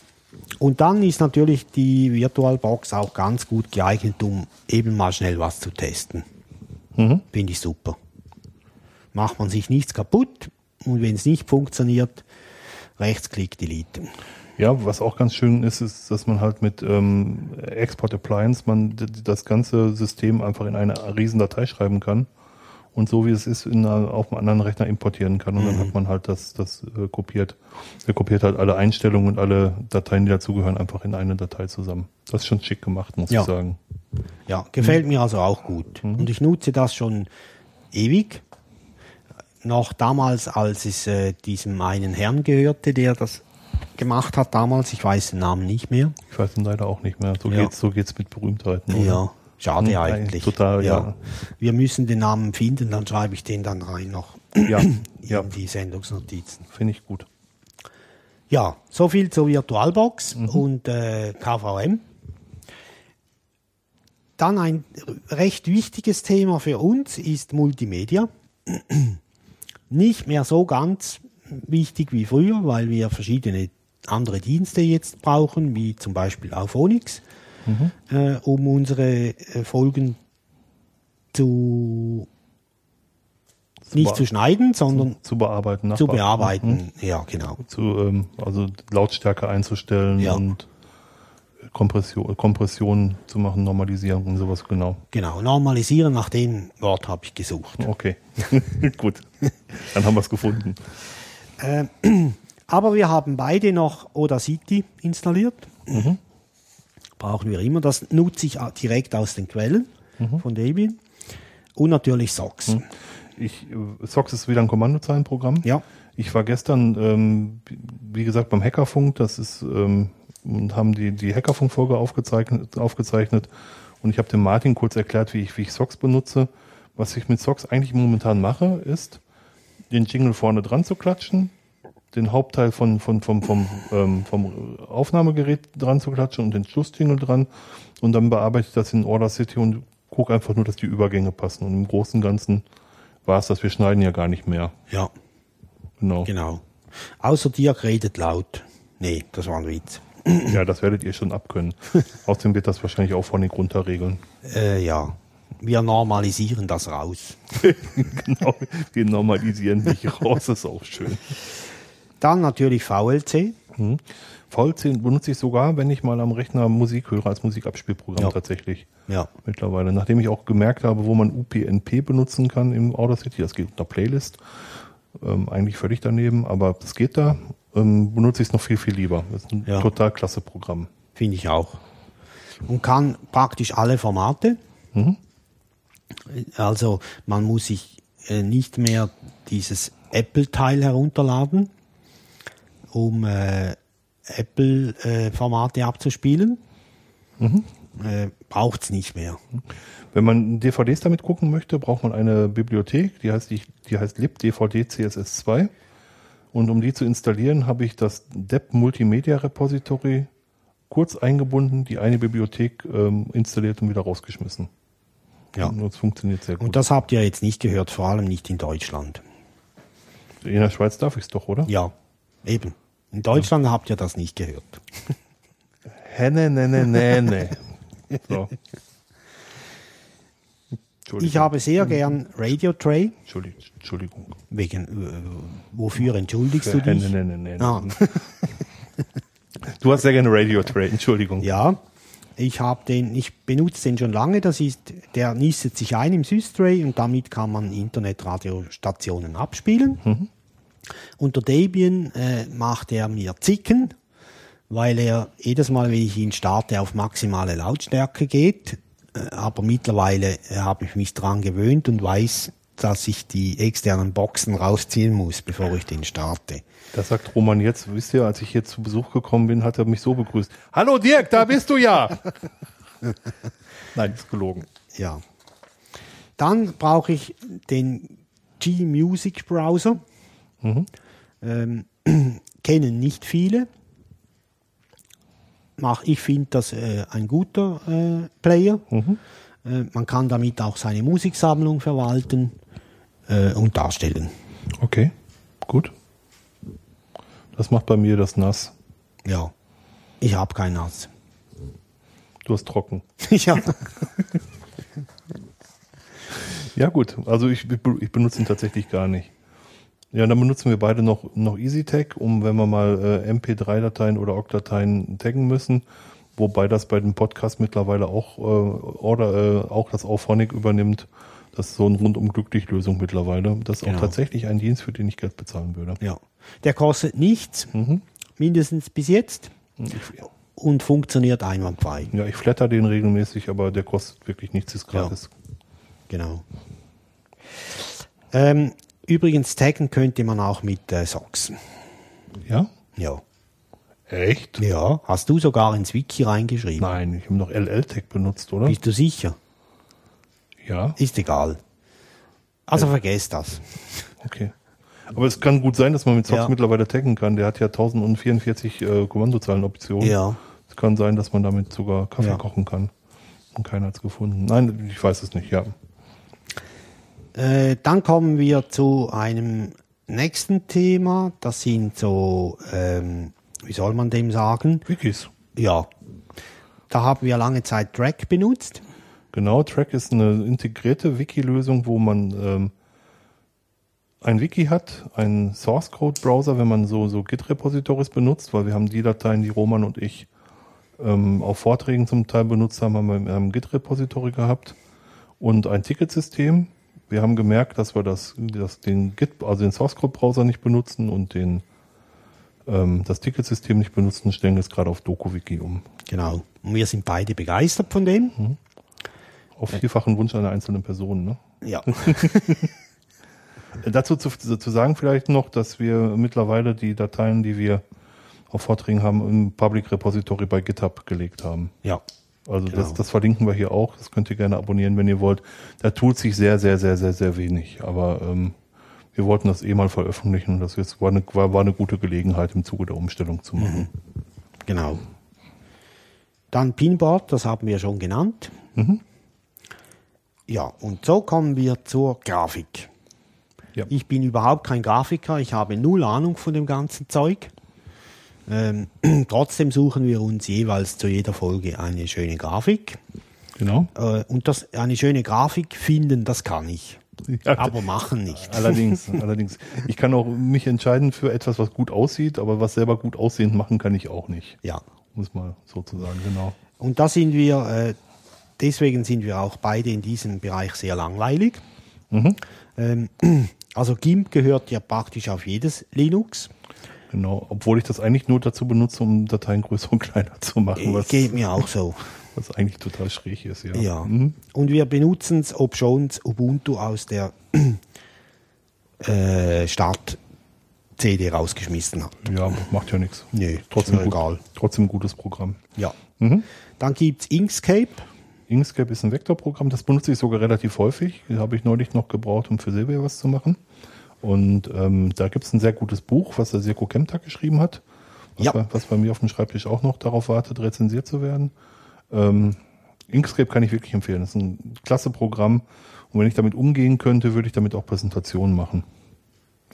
Und dann ist natürlich die VirtualBox auch ganz gut geeignet, um eben mal schnell was zu testen. Finde ich super. Macht man sich nichts kaputt und wenn es nicht funktioniert, Rechtsklick Delete. Ja, was auch ganz schön ist, ist, dass man halt mit ähm, Export Appliance man das ganze System einfach in eine riesen Datei schreiben kann und so wie es ist in einer, auf einem anderen Rechner importieren kann und dann hat man halt das, das äh, kopiert. Er kopiert halt alle Einstellungen und alle Dateien, die dazugehören, einfach in eine Datei zusammen. Das ist schon schick gemacht, muss Ja. ich sagen. Ja, gefällt mir also auch gut. Und ich nutze das schon ewig. Noch damals, als es äh, diesem einen Herrn gehörte, der das gemacht hat damals, ich weiß den Namen nicht mehr. Ich weiß ihn leider auch nicht mehr. So Ja. geht's, so geht's mit Berühmtheiten. oder? Ja, schade Hm, eigentlich. total, ja. Wir müssen den Namen finden, dann schreibe ich den dann rein noch Ja, ja, in die Sendungsnotizen. finde ich gut. Ja, so viel zur VirtualBox Mhm. und äh, KVM. Dann ein recht wichtiges Thema für uns ist Multimedia. Nicht mehr so ganz wichtig wie früher, weil wir verschiedene andere Dienste jetzt brauchen, wie zum Beispiel Auphonics, äh, um unsere äh, Folgen zu nicht bea- zu schneiden, sondern zu bearbeiten, zu bearbeiten. Ja, genau. Zu, ähm, also Lautstärke einzustellen Ja. und Kompression, Kompression zu machen, Normalisierung und sowas, genau. Genau. Normalisieren, nach dem Wort habe ich gesucht. Okay, gut. Dann haben wir es gefunden. Aber wir haben beide noch Audacity installiert. Mhm. Brauchen wir immer. Das nutze ich direkt aus den Quellen Mhm. von Debian. Und natürlich Socks. Ich, äh, Sox ist wieder ein Kommandozeilenprogramm. Ja. Ich war gestern, ähm, wie gesagt, beim Hackerfunk, das ist, ähm, und haben die, die Hackerfunk-Folge aufgezeichnet, aufgezeichnet. Und ich habe dem Martin kurz erklärt, wie ich, wie ich Socks benutze. Was ich mit Socks eigentlich momentan mache, ist, den Jingle vorne dran zu klatschen, den Hauptteil von, von, vom, vom, ähm, vom Aufnahmegerät dran zu klatschen und den Schlussjingle dran. Und dann bearbeite ich das in Order City und gucke einfach nur, dass die Übergänge passen. Und im Großen und Ganzen war es das. Wir schneiden ja gar nicht mehr. Ja, Genau. genau. Außer Dirk redet laut. Nee, das war ein Witz. Ja, das werdet ihr schon abkönnen. Außerdem wird das wahrscheinlich auch von den runterregeln. Äh, ja. Wir normalisieren das raus. genau. Wir normalisieren dich raus, ist auch schön. Dann natürlich VLC. VLC benutze ich sogar, wenn ich mal am Rechner Musik höre, als Musikabspielprogramm Ja. tatsächlich. Ja. Mittlerweile. Nachdem ich auch gemerkt habe, wo man UPnP benutzen kann im Audacity, das geht unter Playlist. Ähm, eigentlich völlig daneben, aber das geht da. Ähm, benutze ich es noch viel, viel lieber. Das ist ein Ja. total klasse Programm. Finde ich auch. Und kann praktisch alle Formate. Also man muss sich äh, nicht mehr dieses Apple-Teil herunterladen, um äh, Apple-Formate abzuspielen. Äh, Braucht es nicht mehr. Wenn man DVDs damit gucken möchte, braucht man eine Bibliothek, die heißt, die, die heißt libdvd CSS2. Und um die zu installieren, habe ich das DEP Multimedia Repository kurz eingebunden, die eine Bibliothek ähm, installiert und wieder rausgeschmissen. Ja. Und das funktioniert sehr gut. Und das habt ihr jetzt nicht gehört, vor allem nicht in Deutschland. In der Schweiz darf ich es doch, oder? Ja, eben. In Deutschland habt ihr das nicht gehört. Henne, ne, ne, ne, ne. So. Ich habe sehr gern Radio Tray. Entschuldigung. Entschuldigung. Wegen, äh, wofür entschuldigst du Henne, dich? ne, ne, ne, ne. Ah. Du hast sehr gerne Radio Trade, Entschuldigung. Ja, ich habe den, ich benutze den schon lange. Das ist, der nistet sich ein im Systray und damit kann man Internetradiostationen abspielen. Unter Debian äh, macht er mir Zicken, weil er jedes Mal, wenn ich ihn starte, auf maximale Lautstärke geht. Äh, aber mittlerweile äh, habe ich mich dran gewöhnt und weiß, dass ich die externen Boxen rausziehen muss, bevor ich den starte. Das sagt Roman jetzt. Wisst ihr, als ich hier zu Besuch gekommen bin, hat er mich so begrüßt. Hallo Dirk, da bist du ja. Nein, ist gelogen. Ja. Dann brauche ich den G-Music Browser. Ähm, kennen nicht viele. Ich finde das äh, ein guter äh, Player. Äh, man kann damit auch seine Musiksammlung verwalten äh, und darstellen. Okay, gut. Das macht bei mir das nass. Ja. Ich habe kein Nass. Du hast trocken. ja. Ja gut, also ich, ich benutze ihn tatsächlich gar nicht. Ja, dann benutzen wir beide noch, noch EasyTag, um wenn wir mal äh, MP3-Dateien oder OGG-Dateien taggen müssen. Wobei das bei dem Podcast mittlerweile auch, äh, oder, äh, auch das Auphonic übernimmt. Das ist so eine rundum glücklich Lösung mittlerweile. Das ist Genau. auch tatsächlich ein Dienst, für den ich Geld bezahlen würde. ja. Der kostet nichts, mindestens bis jetzt, Ich, und funktioniert einwandfrei. ja, ich flatter den regelmäßig, aber der kostet wirklich nichts, ist gratis. Genau. Ähm, übrigens, taggen könnte man auch mit äh, Socks. Ja? Ja. Echt? Ja, hast du sogar ins Wiki reingeschrieben. Nein, ich habe noch LL-Tag benutzt, oder? Bist du sicher? Ja, Ist egal. Also vergesst das. okay. Aber es kann gut sein, dass man mit Socks Ja. mittlerweile taggen kann. Der hat ja 1044 äh, Kommandozeilenoptionen. Ja. Es kann sein, dass man damit sogar Kaffee Ja. kochen kann. Und keiner hat es gefunden. Nein, ich weiß es nicht, ja. Äh, dann kommen wir zu einem nächsten Thema. Das sind so ähm, wie soll man dem sagen? Wikis. Ja. Da haben wir lange Zeit Track benutzt. Genau, Track ist eine integrierte Wiki-Lösung, wo man ähm, ein Wiki hat, einen Source Code Browser, wenn man so, so Git-Repositories benutzt, weil wir haben die Dateien, die Roman und ich ähm, auf Vorträgen zum Teil benutzt haben, haben wir einem Git-Repository gehabt und ein Ticketsystem. Wir haben gemerkt, dass wir das, das den Git, also den Source Code Browser nicht benutzen und den ähm, das Ticketsystem nicht benutzen, stellen jetzt gerade auf DokuWiki um. Genau. Und wir sind beide begeistert von dem. Auf vielfachen Wunsch einer einzelnen Person. Ne? Ja. Dazu zu, zu sagen vielleicht noch, dass wir mittlerweile die Dateien, die wir auf Vorträgen haben, im Public Repository bei GitHub gelegt haben. ja. Also Genau. das, das verlinken wir hier auch. Das könnt ihr gerne abonnieren, wenn ihr wollt. Da tut sich sehr, sehr, sehr, sehr, sehr wenig. Aber ähm, wir wollten das eh mal veröffentlichen und das jetzt war eine, war, war eine gute Gelegenheit im Zuge der Umstellung zu machen. Genau. Dann Pinboard, das haben wir schon genannt. Ja, und so kommen wir zur Grafik. Ja. Ich bin überhaupt kein Grafiker, ich habe null Ahnung von dem ganzen Zeug. Ähm, trotzdem suchen wir uns jeweils zu jeder Folge eine schöne Grafik. Genau. Äh, und das, eine schöne Grafik finden, das kann ich. Ja, Aber machen nicht. Allerdings, allerdings. Ich kann auch mich entscheiden für etwas, was gut aussieht, aber was selber gut aussehend machen kann ich auch nicht. Ja. Muss mal sozusagen, genau. Und da sind wir, äh, deswegen sind wir auch beide in diesem Bereich sehr langweilig. Ähm, also GIMP gehört ja praktisch auf jedes Linux. Genau. Obwohl ich das eigentlich nur dazu benutze, um Dateien größer und kleiner zu machen, was, Geht mir auch so. was eigentlich total schräg ist, ja. Ja. Mhm. Und wir benutzen es, ob schon Ubuntu aus der äh, Start-CD rausgeschmissen hat. Ja, macht ja nichts. Nö, Trotzdem mir gut, egal. Trotzdem ein gutes Programm. Ja. Mhm. Dann gibt's Inkscape. Inkscape ist ein Vektorprogramm, das benutze ich sogar relativ häufig. Das habe ich neulich noch gebraucht, um für Silvia was zu machen. Und ähm, da gibt es ein sehr gutes Buch, was der Sirko Kemtag geschrieben hat, was, Ja. bei, was bei mir auf dem Schreibtisch auch noch darauf wartet, rezensiert zu werden. Ähm, Inkscape kann ich wirklich empfehlen. Das ist ein klasse Programm. Und wenn ich damit umgehen könnte, würde ich damit auch Präsentationen machen.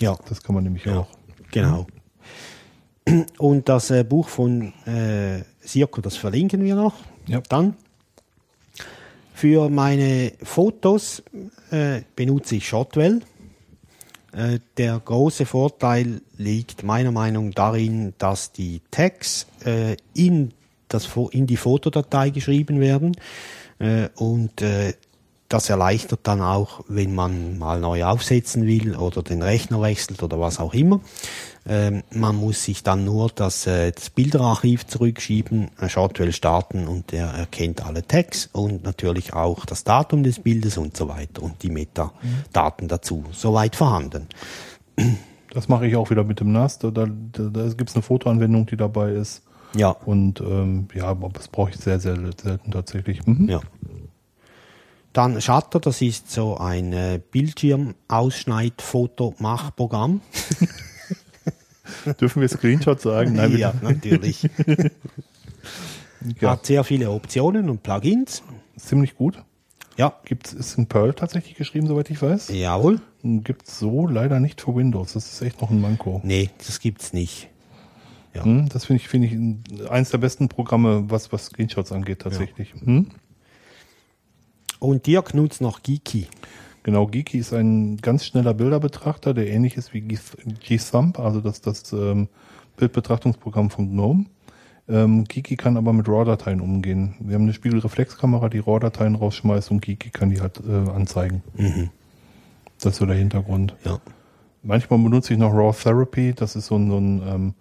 Ja. Das kann man nämlich auch. Genau. Und das äh, Buch von äh, Sirko, das verlinken wir noch. Ja. Dann für meine Fotos äh, benutze ich Shotwell. Äh, der große Vorteil liegt meiner Meinung nach darin, dass die Tags äh, in, das, in die Fotodatei geschrieben werden. Äh, und das erleichtert dann auch, wenn man mal neu aufsetzen will oder den Rechner wechselt oder was auch immer. Ähm, man muss sich dann nur das, äh, das Bilderarchiv zurückschieben, äh, Shotwell starten und er erkennt alle Tags und natürlich auch das Datum des Bildes und so weiter und die Metadaten dazu. Soweit vorhanden. Das mache ich auch wieder mit dem NAS. Da, da, da, da gibt es eine Fotoanwendung, die dabei ist. Ja. Und ähm, ja, aber das brauche ich sehr, sehr selten tatsächlich. Mhm. Ja. Dann Shutter, das ist so ein äh, Bildschirmausschneid-Fotomachprogramm. Dürfen wir Screenshot sagen? Nein, ja, natürlich. ja, Hat sehr viele Optionen und Plugins. ziemlich gut. Ja. Gibt's, ist in Perl tatsächlich geschrieben, soweit ich weiß. Jawohl. Gibt es so leider nicht für Windows. Das ist echt noch ein Manko. Nee, das gibt's nicht. Ja. Hm, das finde ich, finde ich ein- eins der besten Programme, was, was Screenshots angeht, tatsächlich. Hm? Und Dirk nutzt noch Geeky. Genau, Geeky ist ein ganz schneller Bilderbetrachter, der ähnlich ist wie G-Thumb, also das, das ähm, Bildbetrachtungsprogramm von GNOME. Ähm, Geeky kann aber mit RAW-Dateien umgehen. Wir haben eine Spiegelreflexkamera, die RAW-Dateien rausschmeißt und Geeky kann die halt äh, anzeigen. Das ist so der Hintergrund. Ja. Manchmal benutze ich noch RAW Therapy, das ist so ein, so ein ähm,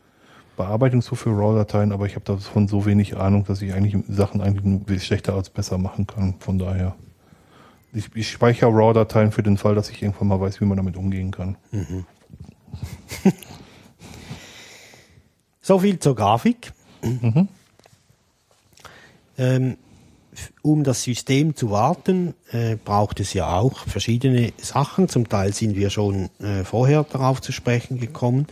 Bearbeitungstool für RAW-Dateien, aber ich habe davon so wenig Ahnung, dass ich eigentlich Sachen eigentlich nur schlechter als besser machen kann. Von daher. Ich, ich speichere RAW-Dateien für den Fall, dass ich irgendwann mal weiß, wie man damit umgehen kann. So viel zur Grafik. Ähm, f- um das System zu warten, äh, braucht es ja auch verschiedene Sachen. Zum Teil sind wir schon äh, vorher darauf zu sprechen gekommen.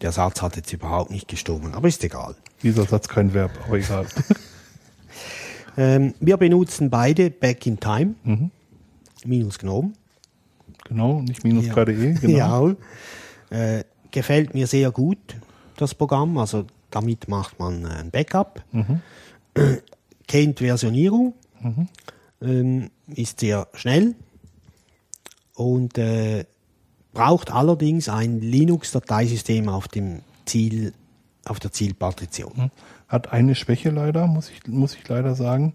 Der Satz hat jetzt überhaupt nicht gestummen, aber ist egal. Dieser Satz kein Verb, aber egal. Ähm, wir benutzen beide Back in Time, minus Gnome. genau, nicht minus Ja. KDE, genau. Ja. Äh, gefällt mir sehr gut. das Programm. Also damit macht man äh, ein Backup. Kennt Versionierung. Ähm, ist sehr schnell. Und äh, braucht allerdings ein Linux-Dateisystem auf dem Ziel, auf der Zielpartition. Hat eine Schwäche leider, muss ich, muss ich leider sagen,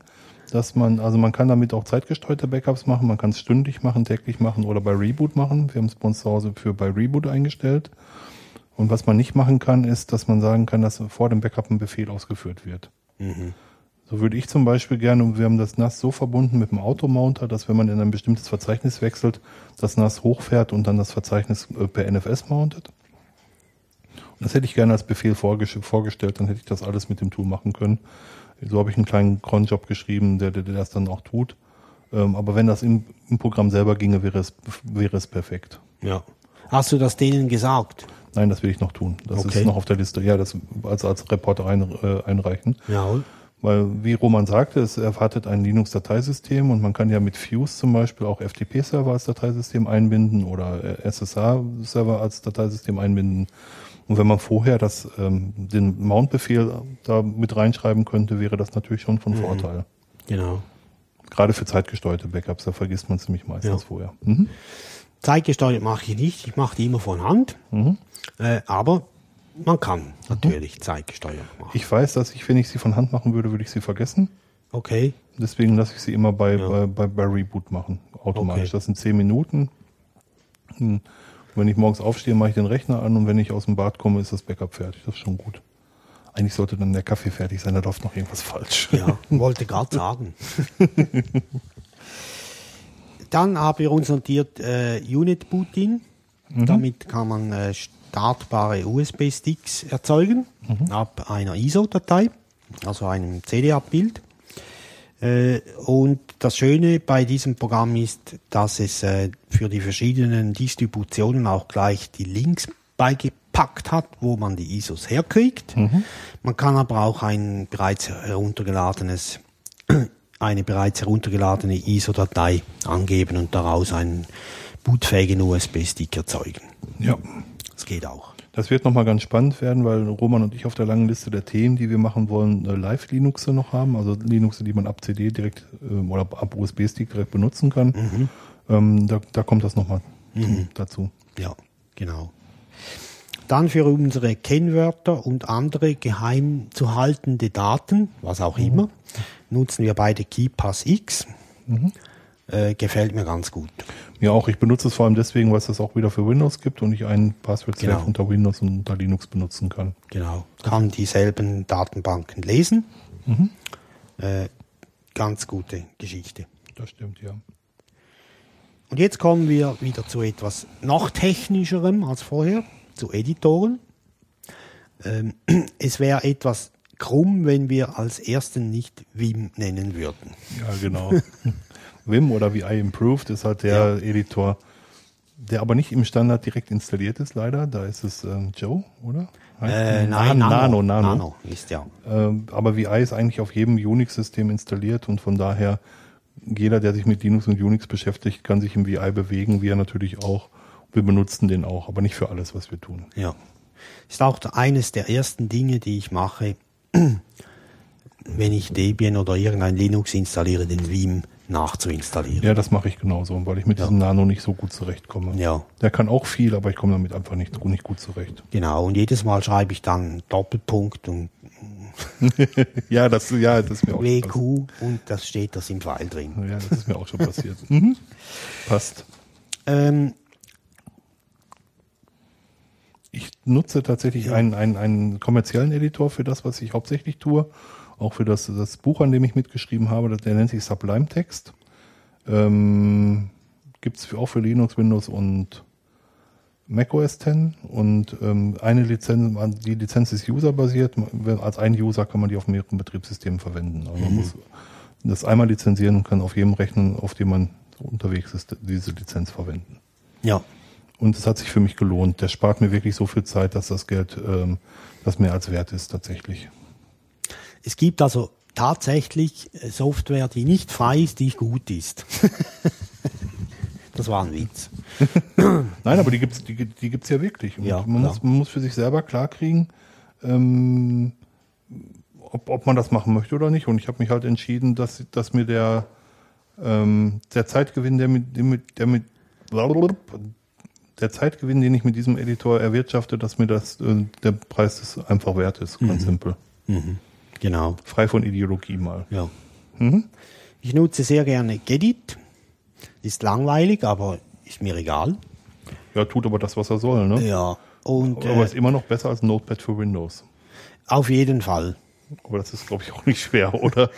dass man, also man kann damit auch zeitgesteuerte Backups machen, man kann es stündlich machen, täglich machen oder bei Reboot machen. Wir haben es bei uns zu Hause für bei Reboot eingestellt. Und was man nicht machen kann, ist, dass man sagen kann, dass vor dem Backup ein Befehl ausgeführt wird. So würde ich zum Beispiel gerne, und wir haben das NAS so verbunden mit dem Automounter, dass wenn man in ein bestimmtes Verzeichnis wechselt, das NAS hochfährt und dann das Verzeichnis äh, per NFS mountet. Und das hätte ich gerne als Befehl vorges- vorgestellt, dann hätte ich das alles mit dem Tool machen können. So habe ich einen kleinen Cronjob geschrieben, der, der, der das dann auch tut. Ähm, aber wenn das im, im Programm selber ginge, wäre es, wäre es perfekt. Ja. Hast du das denen gesagt? Nein, das will ich noch tun. Das Okay. ist noch auf der Liste. Ja, das als, als Reporter ein, äh, einreichen. Ja. Weil, wie Roman sagte, es erwartet ein Linux-Dateisystem und man kann ja mit Fuse zum Beispiel auch FTP-Server als Dateisystem einbinden oder äh, SSH-Server als Dateisystem einbinden. Und wenn man vorher das, ähm, den Mount-Befehl da mit reinschreiben könnte, wäre das natürlich schon von Vorteil. Genau. Gerade für zeitgesteuerte Backups, da vergisst man es nämlich meistens Ja. vorher. Mhm. Zeitgesteuert mache ich nicht, ich mache die immer von Hand. Äh, aber man kann natürlich zeitgesteuert machen. Ich weiß, dass ich, wenn ich sie von Hand machen würde, würde ich sie vergessen. Okay. Deswegen lasse ich sie immer bei, Ja. bei, bei, bei Reboot machen, automatisch. Okay. Das sind zehn Minuten. Hm. Wenn ich morgens aufstehe, mache ich den Rechner an und wenn ich aus dem Bad komme, ist das Backup fertig. Das ist schon gut. Eigentlich sollte dann der Kaffee fertig sein, da läuft noch irgendwas falsch. Ja, wollte gerade sagen. Dann haben wir uns notiert äh, Unit Bootin. Damit kann man äh, startbare USB-Sticks erzeugen ab einer ISO-Datei, also einem CD-Abbild. Äh, und das Schöne bei diesem Programm ist, dass es äh, für die verschiedenen Distributionen auch gleich die Links beigepackt hat, wo man die ISOs herkriegt. Man kann aber auch ein bereits heruntergeladenes, eine bereits heruntergeladene ISO-Datei angeben und daraus einen bootfähigen USB-Stick erzeugen. Ja. Das geht auch. Das wird nochmal ganz spannend werden, weil Roman und ich auf der langen Liste der Themen, die wir machen wollen, äh, Live-Linuxe noch haben. Also Linuxe, die man ab CD direkt ähm, oder ab USB-Stick direkt benutzen kann. Ähm, da, da kommt das nochmal dazu. Ja, genau. Dann für unsere Kennwörter und andere geheim zu haltende Daten, was auch immer, nutzen wir beide KeyPass X. Äh, gefällt mir ganz gut. Ja, auch ich benutze es vor allem deswegen, weil es das auch wieder für Windows gibt und ich einen Password-Safe Genau. unter Windows und unter Linux benutzen kann. Genau. Kann dieselben Datenbanken lesen. Äh, ganz gute Geschichte. Das stimmt, ja. Und jetzt kommen wir wieder zu etwas noch technischerem als vorher, zu Editoren. Ähm, es wäre etwas krumm, wenn wir als ersten nicht Vim nennen würden. Ja, genau. Vim oder VI Improved ist halt der Editor, der aber nicht im Standard direkt installiert ist, leider. Da ist es ähm, Joe, oder? Äh, nein, Nano, Nano. Nano ist ja. Ähm, aber VI ist eigentlich auf jedem Unix-System installiert und von daher jeder, der sich mit Linux und Unix beschäftigt, kann sich im VI bewegen, wir natürlich auch. Wir benutzen den auch, aber nicht für alles, was wir tun. Ja. Ist auch eines der ersten Dinge, die ich mache, wenn ich Debian oder irgendein Linux installiere, den Vim nachzuinstallieren. Ja, das mache ich genauso, weil ich mit Ja. diesem Nano nicht so gut zurechtkomme. Ja. Der kann auch viel, aber ich komme damit einfach nicht, nicht gut zurecht. Genau. Und jedes Mal schreibe ich dann Doppelpunkt und Ja, das, ja, das ist mir auch schon WQ und das steht das im File drin. passiert. Ja, das ist mir auch schon passiert. Mhm. Passt. Ähm, Ich nutze tatsächlich einen, einen, einen kommerziellen Editor für das, was ich hauptsächlich tue. Auch für das, das Buch, an dem ich mitgeschrieben habe. Der nennt sich Sublime Text. Ähm, Gibt es auch für Linux, Windows und macOS 10. Und ähm, eine Lizenz, die Lizenz ist userbasiert. Als ein User kann man die auf mehreren Betriebssystemen verwenden. Also man muss das einmal lizenzieren und kann auf jedem Rechner, auf dem man unterwegs ist, diese Lizenz verwenden. ja. Und es hat sich für mich gelohnt. Der spart mir wirklich so viel Zeit, dass das Geld ähm, das mehr als wert ist tatsächlich. Es gibt also tatsächlich äh, Software, die nicht frei ist, die gut ist. das war ein Witz. Nein, aber die gibt's, die, die gibt's ja wirklich. Und Ja, man, muss, man muss für sich selber klarkriegen, ähm, ob, ob man das machen möchte oder nicht. Und ich habe mich halt entschieden, dass, dass mir der, ähm, der Zeitgewinn, der mit, der mit, der mit der Zeitgewinn, den ich mit diesem Editor erwirtschafte, dass mir das äh, der Preis ist einfach wert ist, ganz simpel. Genau. Frei von Ideologie mal. Ja. Ich nutze sehr gerne Gedit. Ist langweilig, aber ist mir egal. Ja, tut aber das, was er soll, ne? Ja. Und Aber äh, ist immer noch besser als Notepad für Windows. auf jeden Fall. Aber das ist, glaube ich, auch nicht schwer, oder?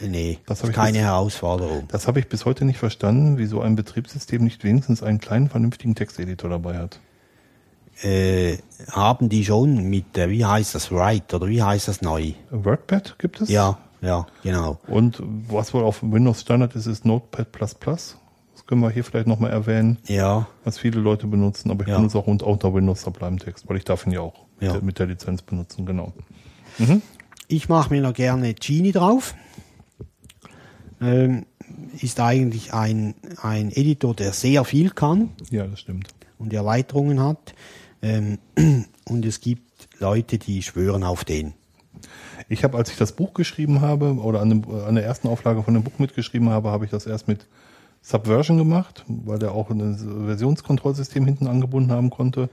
Nee, Das ist keine bis- Herausforderung. Das habe ich bis heute nicht verstanden, wieso ein Betriebssystem nicht wenigstens einen kleinen, vernünftigen Texteditor dabei hat. Äh, haben die schon mit, äh, wie heißt das, Write oder wie heißt das neu? WordPad gibt es? Ja, ja, genau. Und was wohl auf Windows Standard ist, ist Notepad++. Das können wir hier vielleicht nochmal erwähnen, Ja, was viele Leute benutzen, aber ich Ja. benutze auch unter, Windows Sublime Text, weil ich darf ihn ja auch Ja. mit, der, Lizenz benutzen, genau. ich mache mir noch gerne Genie drauf. Ähm, ist eigentlich ein, ein Editor, der sehr viel kann Ja, das stimmt. und Erweiterungen hat. Ähm, und es gibt Leute, die schwören auf den. Ich habe, als ich das Buch geschrieben habe oder an, dem, an der ersten Auflage von dem Buch mitgeschrieben habe, habe ich das erst mit Subversion gemacht, weil der auch ein Versionskontrollsystem hinten angebunden haben konnte.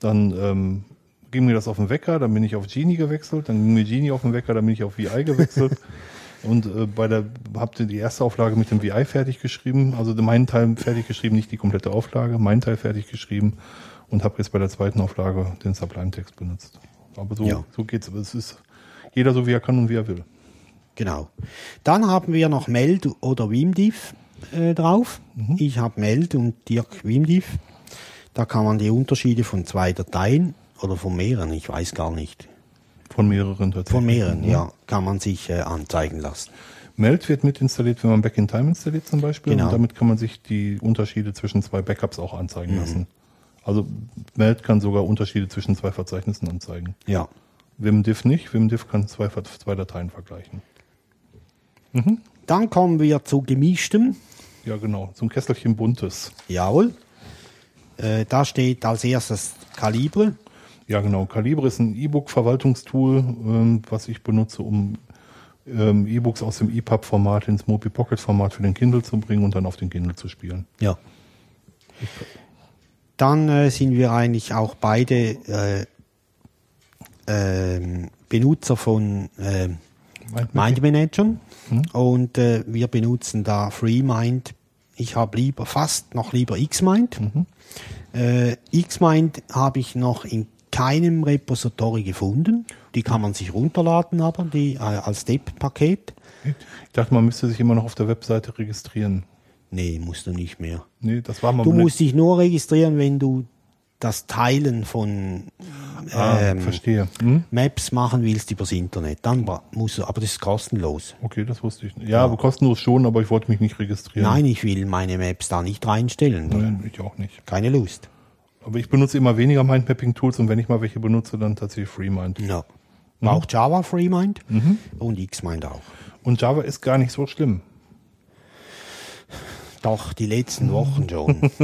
Dann ähm, ging mir das auf den Wecker, dann bin ich auf Genie gewechselt, dann ging mir Genie auf den Wecker, dann bin ich auf VI gewechselt. Und äh, bei der habt ihr die erste Auflage mit dem VI fertig geschrieben, also meinen Teil fertig geschrieben, nicht die komplette Auflage, meinen Teil fertig geschrieben und habe jetzt bei der zweiten Auflage den Sublime-Text benutzt. Aber so, Ja. so geht's. Es ist jeder so wie er kann und wie er will. Genau. Dann haben wir noch Meld oder Wimdiff äh, drauf. Mhm. Ich habe Meld und Dirk Wimdiff. Da kann man die Unterschiede von zwei Dateien oder von mehreren, ich weiß gar nicht, Von mehreren tatsächlich. von mehreren, Mhm. ja, kann man sich äh, anzeigen lassen. Meld wird mit installiert, wenn man Back in Time installiert zum Beispiel. Genau. Und damit kann man sich die Unterschiede zwischen zwei Backups auch anzeigen Mhm. lassen. Also Meld kann sogar Unterschiede zwischen zwei Verzeichnissen anzeigen. Ja. Wimdiff nicht. Wimdiff kann zwei, zwei Dateien vergleichen. Dann kommen wir zu gemischtem. Ja, genau. Ein Kesselchen buntes. Jawohl. Äh, da steht als erstes Kalibre. Ja, genau. Calibre ist ein E-Book-Verwaltungstool, ähm, was ich benutze, um ähm, E-Books aus dem EPUB-Format ins Mobi Pocket-Format für den Kindle zu bringen und dann auf den Kindle zu spielen. Ja. Dann äh, sind wir eigentlich auch beide äh, ähm, Benutzer von äh, Mind Managern und äh, wir benutzen da FreeMind. Ich habe lieber fast noch lieber Xmind. Äh, Xmind habe ich noch in keinem Repository gefunden. Die kann man sich runterladen, aber die äh, als DEP-Paket. Ich dachte, man müsste sich immer noch auf der Webseite registrieren. Nee, musst du nicht mehr. Nee, das war mal Du musst dich nur registrieren, wenn du das Teilen von ah, ähm, verstehe. Hm? Maps machen willst übers Internet. Dann musst du, aber das ist kostenlos. Okay, das wusste ich nicht. Ja, aber kostenlos schon, aber ich wollte mich nicht registrieren. Nein, ich will meine Maps da nicht reinstellen. Nein, ich auch nicht. Keine Lust. Aber ich benutze immer weniger Mindmapping-Tools und wenn ich mal welche benutze, dann tatsächlich FreeMind. Ja. Auch Java FreeMind und Xmind auch. Und Java ist gar nicht so schlimm. Doch, die letzten Wochen schon.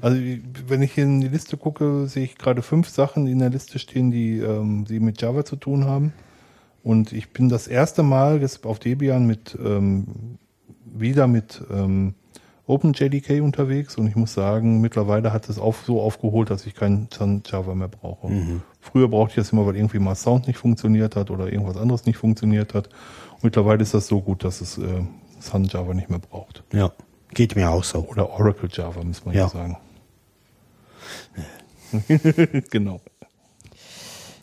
Also wenn ich in die Liste gucke, sehe ich gerade fünf Sachen die in der Liste stehen, die, ähm, die mit Java zu tun haben. Und ich bin das erste Mal jetzt auf Debian mit ähm, wieder mit ähm, OpenJDK unterwegs und ich muss sagen, mittlerweile hat es auf, so aufgeholt, dass ich kein Sun Java mehr brauche. Früher brauchte ich das immer, weil irgendwie mal Sound nicht funktioniert hat oder irgendwas anderes nicht funktioniert hat. Und mittlerweile ist das so gut, dass es äh, Sun Java nicht mehr braucht. ja, geht mir auch so. Oder Oracle Java, muss man ja, Ja. sagen. genau.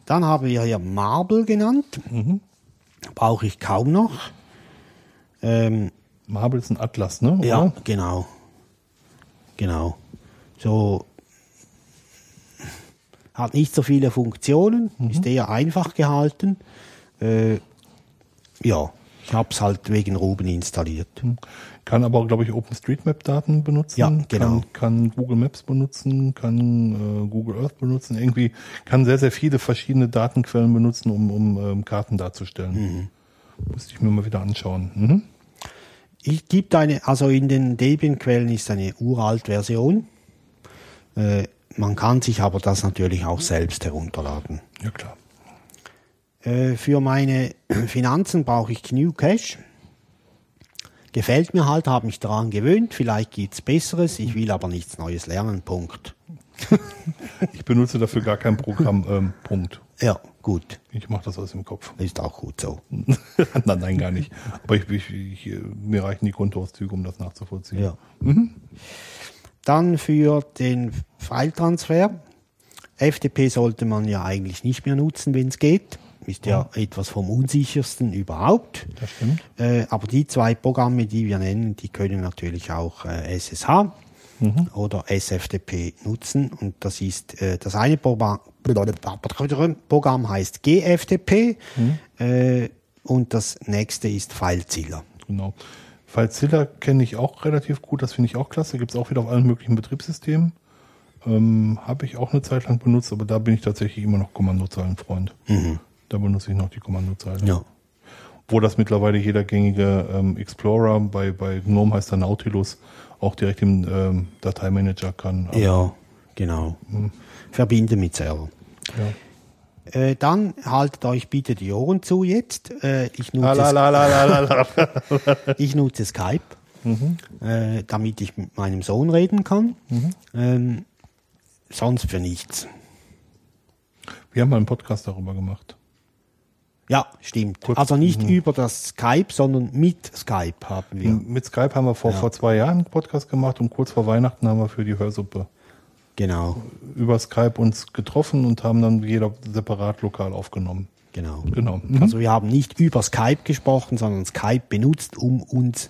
Dann haben wir hier Marble genannt. Brauche ich kaum noch. Ähm, Marble ist ein Atlas, ne? Ja, Oder? genau. Genau. So hat nicht so viele Funktionen, ist eher einfach gehalten. Äh, ja, ich habe es halt wegen Ruben installiert. Kann aber, glaube ich, OpenStreetMap-Daten benutzen. Ja, genau. Kann, kann Google Maps benutzen, kann äh, Google Earth benutzen. Irgendwie kann sehr, sehr viele verschiedene Datenquellen benutzen, um, um ähm, Karten darzustellen. Müsste ich mir mal wieder anschauen. Mhm. Ich gibt eine, also in den Debian-Quellen ist eine uralt Version. Äh, man kann sich aber das natürlich auch selbst herunterladen. Ja, klar. Äh, für meine Finanzen brauche ich GNU Cash. Gefällt mir halt, habe mich daran gewöhnt. Vielleicht gibt's Besseres. Ich will aber nichts Neues lernen. Punkt. Ich benutze dafür gar kein Programm. Ähm, Punkt. Ja, gut. Ich mache das aus dem Kopf. Ist auch gut so. nein, nein, gar nicht. Aber ich, ich, ich, mir reichen die Kontoauszüge, um das nachzuvollziehen. Ja. Dann für den File-Transfer. FTP sollte man ja eigentlich nicht mehr nutzen, wenn es geht. Ist ja etwas vom unsichersten überhaupt. Das stimmt. Äh, aber die zwei Programme, die wir nennen, die können natürlich auch äh, SSH oder SFTP nutzen. Und das ist äh, das eine Programm, Programm heißt GFTP äh, und das nächste ist FileZilla. Genau. FileZilla kenne ich auch relativ gut, das finde ich auch klasse. Gibt es auch wieder auf allen möglichen Betriebssystemen. Ähm, Habe ich auch eine Zeit lang benutzt, aber da bin ich tatsächlich immer noch Kommandozeilenfreund. Da benutze ich noch die Kommandozeile. Ja. Wo das mittlerweile jeder gängige ähm, Explorer, bei, bei GNOME heißt er Nautilus, auch direkt im ähm, Dateimanager kann. Aber, Ja, genau. Verbinde mit Server. ja. Äh, dann haltet euch bitte die Ohren zu jetzt. Äh, ich, nutze, la. ich nutze Skype, äh, damit ich mit meinem Sohn reden kann. Ähm, sonst für nichts. Wir haben mal einen Podcast darüber gemacht. Ja, stimmt. Kurz- also nicht über das Skype, sondern mit Skype haben wir. Mit Skype haben wir vor, vor zwei Jahren einen Podcast gemacht und kurz vor Weihnachten haben wir für die Hörsuppe Genau, über Skype uns getroffen und haben dann jeder separat lokal aufgenommen. genau. Genau. Mhm. Also wir haben nicht über Skype gesprochen, sondern Skype benutzt, um uns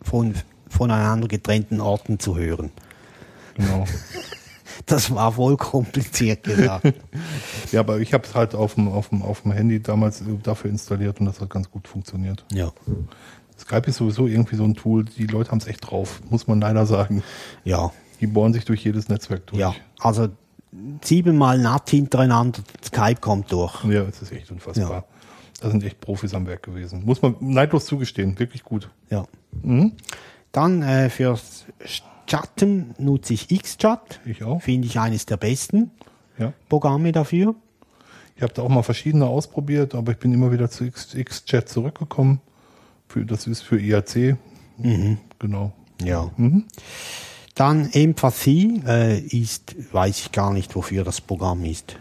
von voneinander getrennten Orten zu hören. genau. Das war voll kompliziert gesagt. Ja, aber ich habe es halt auf dem, auf, dem, auf dem Handy damals dafür installiert und das hat ganz gut funktioniert. ja. Skype ist sowieso irgendwie so ein Tool, die Leute haben es echt drauf, muss man leider sagen. Ja, Die bohren sich durch jedes Netzwerk durch. ja. Also siebenmal NAT hintereinander, Skype kommt durch. Ja, es ist echt unfassbar. Ja. Da sind echt Profis am Werk gewesen. Muss man neidlos zugestehen, wirklich gut. Ja. Dann äh, fürs Chatten nutze ich XChat. Ich auch. Finde ich eines der besten Ja. Programme dafür. Ich habe da auch mal verschiedene ausprobiert, aber ich bin immer wieder zu X-Chat zurückgekommen. Für, das ist für IAC. Genau. Ja. Dann Empathie äh, ist, weiß ich gar nicht, wofür das Programm ist.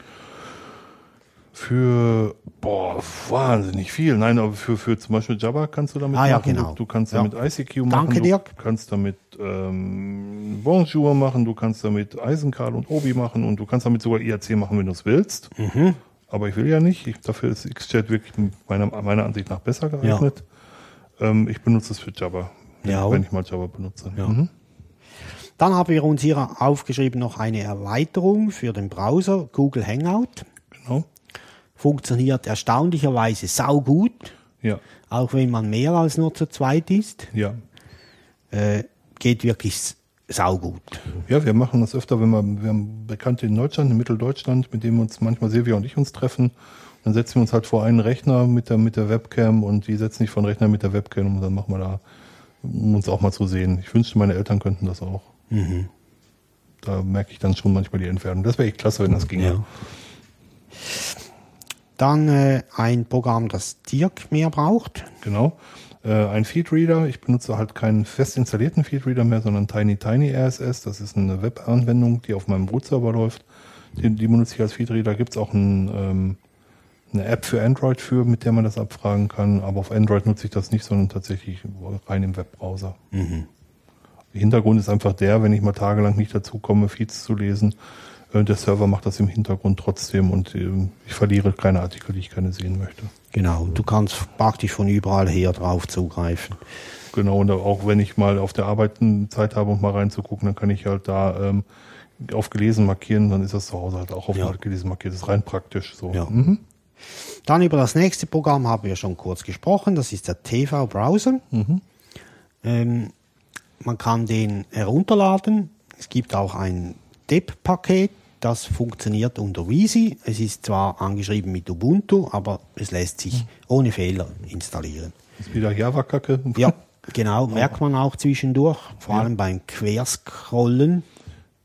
Für boah, wahnsinnig viel. Nein, aber für, für zum Beispiel Java kannst du damit Ah, ja, machen. genau. Du, du kannst Ja. damit ICQ machen. Danke, du Dirk. kannst damit ähm, Bonjour machen. Du kannst damit Eisenkarl und Obi machen und du kannst damit sogar IAC machen, wenn du es willst. Mhm. Aber ich will ja nicht. Ich, dafür ist XChat wirklich meiner, meiner Ansicht nach besser geeignet. Ähm, ich benutze es für Java, Ja. wenn ich mal Java benutze. Ja. Mhm. Dann haben wir uns hier aufgeschrieben noch eine Erweiterung für den Browser, Google Hangout. Genau. Funktioniert erstaunlicherweise saugut, Ja. auch wenn man mehr als nur zu zweit ist. Ja. Äh, geht wirklich saugut. Ja, wir machen das öfter, wenn wir, wir haben Bekannte in Deutschland, in Mitteldeutschland, mit denen uns manchmal Silvia und ich uns treffen. Dann setzen wir uns halt vor einen Rechner mit der, mit der Webcam und die setzen sich von Rechner mit der Webcam und dann machen wir da, um uns auch mal zu sehen. Ich wünschte, meine Eltern könnten das auch. Da merke ich dann schon manchmal die Entfernung. Das wäre echt klasse, wenn das ginge. Ja. Dann äh, ein Programm, das Dirk mehr braucht. Genau. Äh, ein Feedreader. Ich benutze halt keinen fest installierten Feedreader mehr, sondern Tiny Tiny RSS. Das ist eine Webanwendung, die auf meinem Root-Server läuft. Die, die benutze ich als Feedreader. Gibt es auch ein, ähm, eine App für Android für, mit der man das abfragen kann. Aber auf Android nutze ich das nicht, sondern tatsächlich rein im Webbrowser. Der Hintergrund ist einfach der, wenn ich mal tagelang nicht dazu komme, Feeds zu lesen, der Server macht das im Hintergrund trotzdem und ähm, ich verliere keine Artikel, die ich keine sehen möchte. Genau, du kannst praktisch von überall her drauf zugreifen. Genau, und auch wenn ich mal auf der Arbeit Zeit habe, um mal reinzugucken, dann kann ich halt da ähm, auf gelesen markieren, dann ist das zu Hause halt auch auf Ja. gelesen markiert. Das ist rein praktisch so. Ja. Mhm. Dann über das nächste Programm haben wir schon kurz gesprochen. Das ist der TV-Browser. Ähm, man kann den herunterladen. Es gibt auch ein DEP-Paket, das funktioniert unter Wheezy. Es ist zwar angeschrieben mit Ubuntu, aber es lässt sich ohne Fehler installieren. Ist wieder Java-Kacke. Ja, genau, merkt man auch zwischendurch, vor allem beim Querscrollen.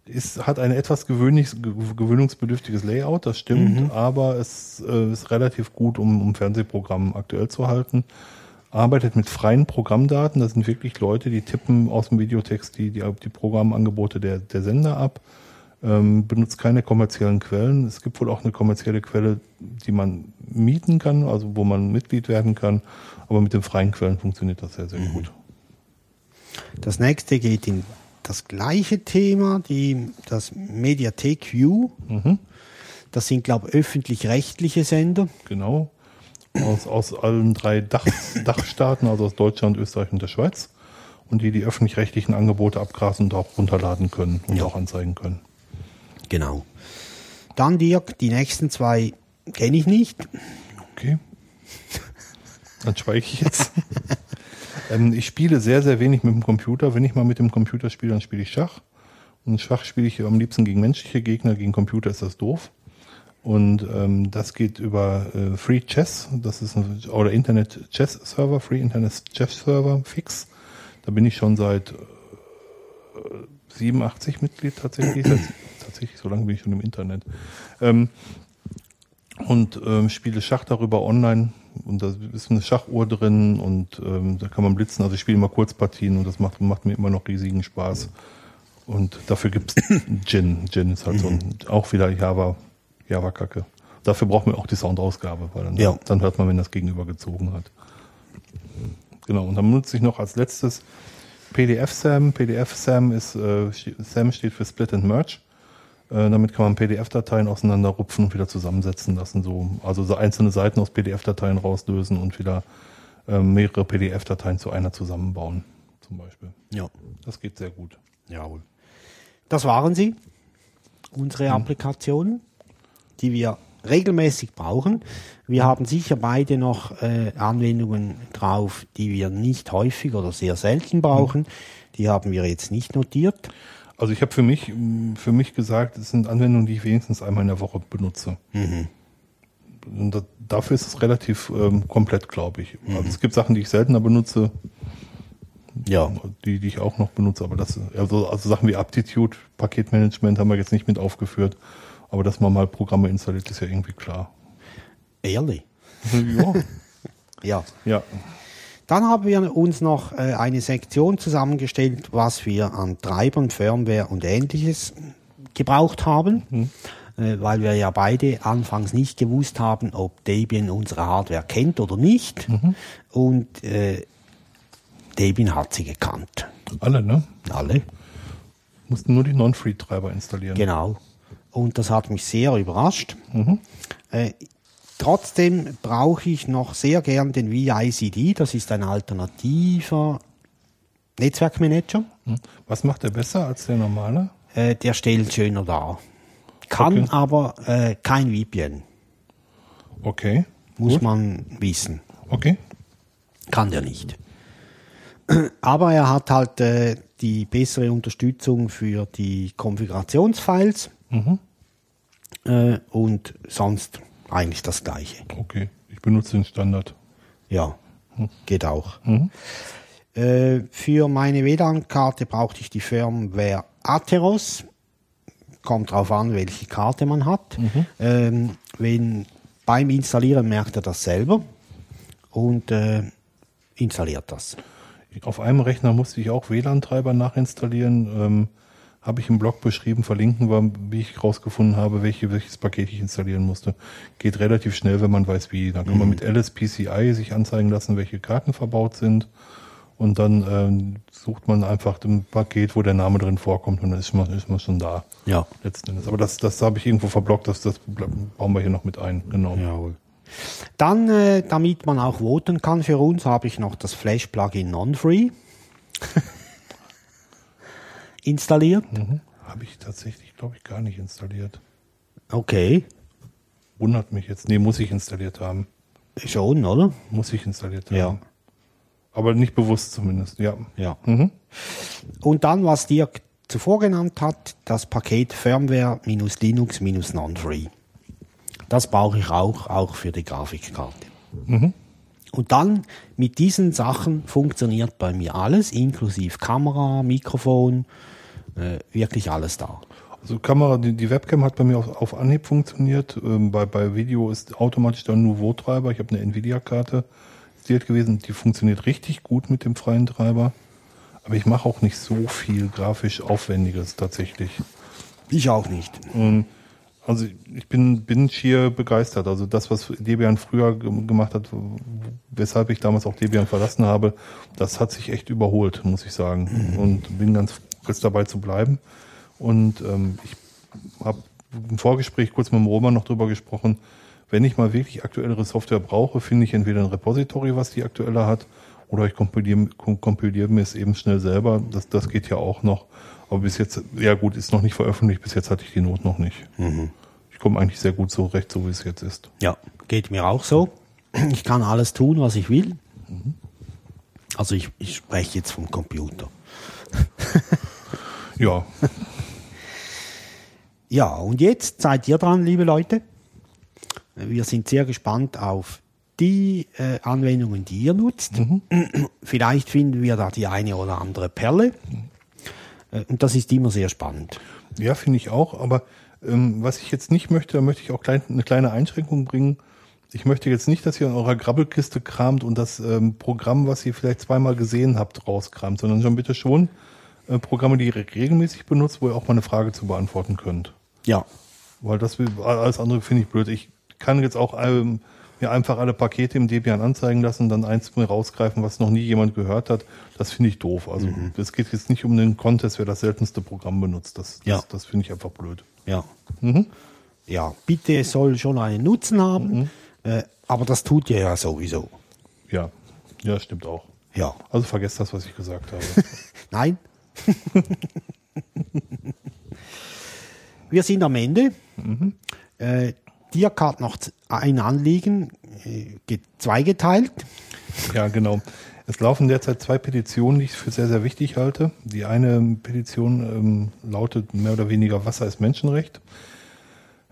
ist, hat ein etwas gewöhnungsbedürftiges Layout, das stimmt, aber es äh, ist relativ gut, um, um Fernsehprogramm aktuell zu halten. Arbeitet mit freien Programmdaten, das sind wirklich Leute, die tippen aus dem Videotext die, die, die Programmangebote der, der Sender ab, ähm, benutzt keine kommerziellen Quellen. Es gibt wohl auch eine kommerzielle Quelle, die man mieten kann, also wo man Mitglied werden kann, aber mit den freien Quellen funktioniert das sehr, sehr gut. Das nächste geht in das gleiche Thema, die, das Mediathek U. Das sind, glaube ich, öffentlich-rechtliche Sender. Genau. Aus, aus allen drei Dach, Dachstaaten, also aus Deutschland, Österreich und der Schweiz. Und die die öffentlich-rechtlichen Angebote abgrasen und auch runterladen können und Ja. auch anzeigen können. Genau. Dann, Dirk, die nächsten zwei kenne ich nicht. Okay. Dann schweige ich jetzt. ähm, ich spiele sehr, sehr wenig mit dem Computer. Wenn ich mal mit dem Computer spiele, dann spiele ich Schach. Und Schach spiele ich am liebsten gegen menschliche Gegner. Gegen Computer ist das doof. Und ähm, das geht über äh, Free Chess. Das ist ein, oder Internet Chess Server, Free Internet Chess Server, fix. Da bin ich schon seit äh, 87 Mitglied tatsächlich. Seit, tatsächlich, so lange bin ich schon im Internet. Ähm, und ähm, spiele Schach darüber online und da ist eine Schachuhr drin und ähm, da kann man blitzen. Also ich spiele immer Kurzpartien und das macht, macht mir immer noch riesigen Spaß. Und dafür gibt's Gin. Gin ist halt so ein, auch wieder Java, Java-Kacke. Dafür braucht man auch die Soundausgabe, weil dann, Ja. dann hört man, wenn das Gegenüber gezogen hat. Genau, und dann benutze ich noch als letztes PDF-SAM. PDF-SAM ist, äh, SAM steht für Split and Merge. Äh, damit kann man PDF-Dateien auseinanderrupfen und wieder zusammensetzen lassen. So, also so einzelne Seiten aus PDF-Dateien rauslösen und wieder äh, mehrere PDF-Dateien zu einer zusammenbauen, zum Beispiel. Ja. Das geht sehr gut. Jawohl. Das waren sie, unsere Applikationen, die wir regelmäßig brauchen. Wir haben sicher beide noch äh, Anwendungen drauf, die wir nicht häufig oder sehr selten brauchen. Die haben wir jetzt nicht notiert. Also ich habe für mich, für mich gesagt, es sind Anwendungen, die ich wenigstens einmal in der Woche benutze. Und da, dafür ist es relativ ähm, komplett, glaube ich. Also es gibt Sachen, die ich seltener benutze, Ja. die, die ich auch noch benutze, aber das, also, also Sachen wie Aptitude, Paketmanagement haben wir jetzt nicht mit aufgeführt, aber dass man mal Programme installiert, ist ja irgendwie klar. Ehrlich. ja. Ja. ja. Dann haben wir uns noch äh, eine Sektion zusammengestellt, was wir an Treibern, Firmware und ähnliches gebraucht haben, äh, weil wir ja beide anfangs nicht gewusst haben, ob Debian unsere Hardware kennt oder nicht. Und äh, Debian hat sie gekannt. Alle, ne? Alle. Mussten nur die Non-Free-Treiber installieren. Genau. Und das hat mich sehr überrascht. Äh, trotzdem brauche ich noch sehr gern den VICD. Das ist ein alternativer Netzwerkmanager. Hm. Was macht der besser als der normale? Äh, der stellt schöner dar. Kann Okay. aber äh, kein VPN. Okay. Muss Gut. man wissen. Okay. Kann der nicht. Aber er hat halt äh, die bessere Unterstützung für die Konfigurationsfiles äh, und sonst eigentlich das gleiche. Okay. Ich benutze den Standard. Ja, geht auch. Äh, für meine WLAN-Karte brauchte ich die Firmware Atheros. Kommt drauf an, welche Karte man hat. Ähm, wenn beim Installieren merkt er das selber und äh, installiert das. Auf einem Rechner musste ich auch WLAN-Treiber nachinstallieren. Ähm, habe ich im Blog beschrieben, verlinken wir, wie ich rausgefunden habe, welche, welches Paket ich installieren musste. Geht relativ schnell, wenn man weiß, wie. Dann kann man mit LSPCI sich anzeigen lassen, welche Karten verbaut sind. Und dann ähm, sucht man einfach ein Paket, wo der Name drin vorkommt und dann ist man, ist man schon da. Ja. Letzten Endes. Aber das, das habe ich irgendwo verblockt, das, das bauen wir hier noch mit ein. Genau. Jawohl. Dann, äh, damit man auch voten kann für uns, habe ich noch das Flash-Plugin Non-Free installiert. Mhm. Habe ich tatsächlich, glaube ich, gar nicht installiert. Okay, Wundert mich jetzt. Nee, muss ich installiert haben. schon, oder? Muss ich installiert haben. Ja. Aber nicht bewusst zumindest, ja. Ja. Mhm. Und dann, was Dirk zuvor genannt hat, das Paket Firmware-Linux-Non-Free. Das brauche ich auch, auch für die Grafikkarte. Und dann mit diesen Sachen funktioniert bei mir alles, inklusive Kamera, Mikrofon äh, wirklich alles da. Also Kamera, die, die Webcam hat bei mir auf, auf Anhieb funktioniert. Ähm, bei, bei Video ist automatisch der Nouveau-Treiber. Ich habe eine Nvidia-Karte installiert gewesen. Die funktioniert richtig gut mit dem freien Treiber. Aber ich mache auch nicht so viel grafisch Aufwendiges tatsächlich. Ich auch nicht. Ähm, also ich bin, bin schier begeistert. Also das, was Debian früher ge- gemacht hat, weshalb ich damals auch Debian verlassen habe, das hat sich echt überholt, muss ich sagen. Und bin ganz kurz dabei zu bleiben. Und ähm, ich habe im Vorgespräch kurz mit dem Roman noch drüber gesprochen, wenn ich mal wirklich aktuellere Software brauche, finde ich entweder ein Repository, was die aktuelle hat, oder ich kompiliere, kom- kompiliere mir es eben schnell selber. Das, das geht ja auch noch. Aber bis jetzt, ja gut, ist noch nicht veröffentlicht, bis jetzt hatte ich die Not noch nicht. Ich komme eigentlich sehr gut so recht, so wie es jetzt ist. Ja, geht mir auch so. Ich kann alles tun, was ich will. Also ich, ich spreche jetzt vom Computer. Ja, Ja, und jetzt seid ihr dran, liebe Leute. Wir sind sehr gespannt auf die äh, Anwendungen, die ihr nutzt. Vielleicht finden wir da die eine oder andere Perle. Äh, und das ist immer sehr spannend. ja finde ich auch. Aber ähm, was ich jetzt nicht möchte, da möchte ich auch klein, eine kleine Einschränkung bringen. Ich möchte jetzt nicht, dass ihr in eurer Grabbelkiste kramt und das ähm, Programm, was ihr vielleicht zweimal gesehen habt, rauskramt, sondern schon bitte schon Programme, die ihr regelmäßig benutzt, wo ihr auch mal eine Frage zu beantworten könnt. Ja, Weil das alles andere finde ich blöd. Ich kann jetzt auch ähm, mir einfach alle Pakete im Debian anzeigen lassen, dann eins mir rausgreifen, was noch nie jemand gehört hat. Das finde ich doof. Also es geht jetzt nicht um den Contest, wer das seltenste Programm benutzt. Das, Ja. das, das finde ich einfach blöd. ja. Ja, bitte, es soll schon einen Nutzen haben. Äh, aber das tut ihr ja sowieso. Ja, ja, stimmt auch. Ja. Also vergesst das, was ich gesagt habe. Nein. Wir sind am Ende. Äh, Dirk hat noch ein Anliegen, äh, ge- zweigeteilt. Ja, genau. Es laufen derzeit zwei Petitionen, die ich für sehr, sehr wichtig halte. Die eine Petition ähm, lautet mehr oder weniger Wasser ist Menschenrecht.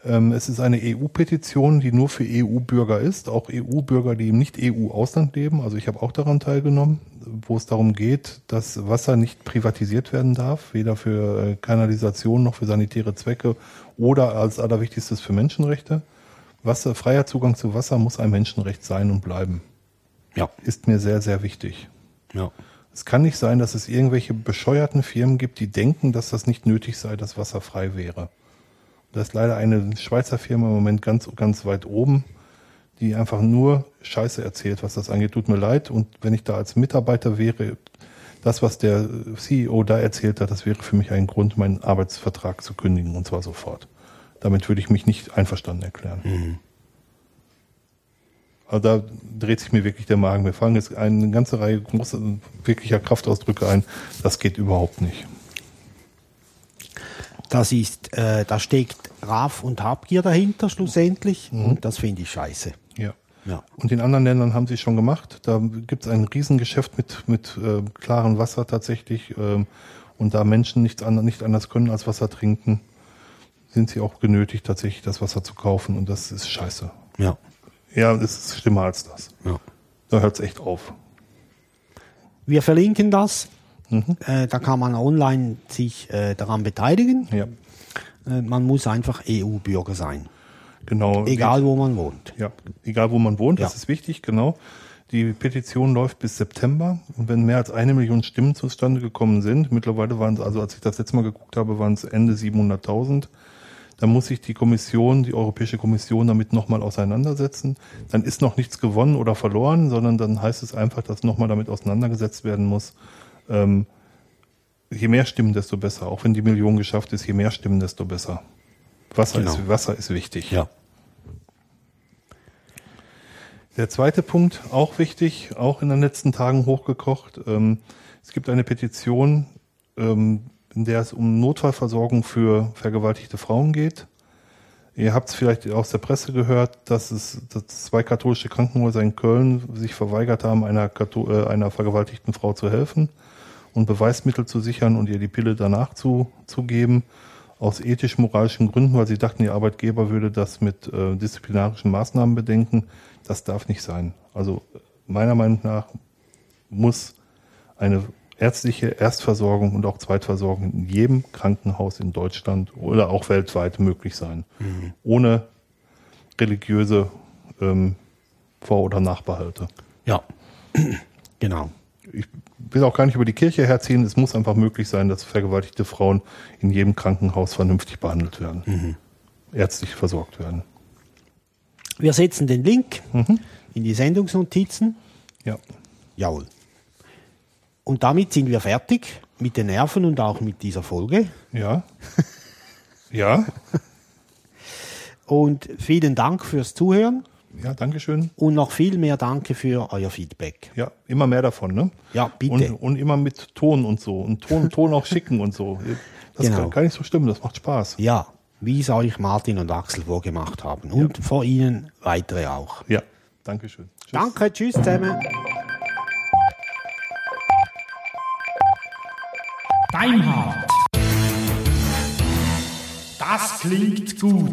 Ähm, es ist eine EU-Petition, die nur für EU-Bürger ist, auch EU-Bürger, die im Nicht-EU-Ausland leben. Also ich habe auch daran teilgenommen, wo es darum geht, dass Wasser nicht privatisiert werden darf, weder für äh, Kanalisation noch für sanitäre Zwecke oder als allerwichtigstes für Menschenrechte. Wasser, freier Zugang zu Wasser muss ein Menschenrecht sein und bleiben Ja. ist mir sehr, sehr wichtig. ja. Es kann nicht sein, dass es irgendwelche bescheuerten Firmen gibt, die denken, dass das nicht nötig sei, dass Wasser frei wäre. Da ist leider eine Schweizer Firma im Moment ganz, ganz weit oben, die einfach nur Scheiße erzählt, was das angeht. Tut mir leid. Und wenn ich da als Mitarbeiter wäre, das, was der CEO da erzählt hat, das wäre für mich ein Grund, meinen Arbeitsvertrag zu kündigen und zwar sofort. Damit würde ich mich nicht einverstanden erklären. Also da dreht sich mir wirklich der Magen. Wir fangen jetzt eine ganze Reihe großer, wirklicher Kraftausdrücke ein. Das geht überhaupt nicht. Das ist, äh, da steckt Raff und Habgier dahinter schlussendlich. Und das finde ich scheiße. Ja. Ja. Und in anderen Ländern haben sie es schon gemacht. Da gibt es ein Riesengeschäft mit, mit äh, klarem Wasser tatsächlich. Ähm, und da Menschen nichts an, nicht anders können als Wasser trinken, sind sie auch genötigt, tatsächlich das Wasser zu kaufen. Und das ist scheiße. Ja. Ja, es ist schlimmer als das. ja. Da hört es echt auf. Wir verlinken das. Äh, da kann man online sich äh, daran beteiligen. Ja, Äh, man muss einfach EU-Bürger sein. genau. Egal, wo man wohnt. Ja, egal wo man wohnt, das Ja. ist wichtig, genau. Die Petition läuft bis September und wenn mehr als eine Million Stimmen zustande gekommen sind, mittlerweile waren es, also als ich das letzte Mal geguckt habe, waren es Ende 700.000, dann muss sich die Kommission, die Europäische Kommission damit nochmal auseinandersetzen. Dann ist noch nichts gewonnen oder verloren, sondern dann heißt es einfach, dass nochmal damit auseinandergesetzt werden muss. Ähm, je mehr Stimmen, desto besser. Auch wenn die Million geschafft ist, je mehr Stimmen, desto besser. Wasser, Genau. ist, Wasser ist wichtig. Ja. Der zweite Punkt, auch wichtig, auch in den letzten Tagen hochgekocht. Ähm, es gibt eine Petition, ähm, in der es um Notfallversorgung für vergewaltigte Frauen geht. Ihr habt es vielleicht aus der Presse gehört, dass es dass zwei katholische Krankenhäuser in Köln sich verweigert haben, einer, äh, einer vergewaltigten Frau zu helfen und Beweismittel zu sichern und ihr die Pille danach zu, zu geben. Aus ethisch-moralischen Gründen, weil sie dachten, ihr Arbeitgeber würde das mit äh, disziplinarischen Maßnahmen bedenken. Das darf nicht sein. Also meiner Meinung nach muss eine, ärztliche Erstversorgung und auch Zweitversorgung in jedem Krankenhaus in Deutschland oder auch weltweit möglich sein. Ohne religiöse ähm, Vor- oder Nachbehalte. Ja, genau. Ich will auch gar nicht über die Kirche herziehen. Es muss einfach möglich sein, dass vergewaltigte Frauen in jedem Krankenhaus vernünftig behandelt werden. Ärztlich versorgt werden. Wir setzen den Link in die Sendungsnotizen. Ja. Jawohl. Und damit sind wir fertig mit den Nerven und auch mit dieser Folge. Ja. Ja. Und vielen Dank fürs Zuhören Ja, Dankeschön. und noch viel mehr Danke für euer Feedback. Ja, immer mehr davon, ne? Ja, bitte. Und, und immer mit Ton und so. Und Ton, Ton auch schicken und so. Das Genau. kann gar nicht so stimmen, das macht Spaß. Ja, wie es euch Martin und Axel vorgemacht haben. Und vor Ihnen weitere auch. Ja, Dankeschön. Tschüss. Danke, tschüss zusammen. Deinhard. Das klingt gut.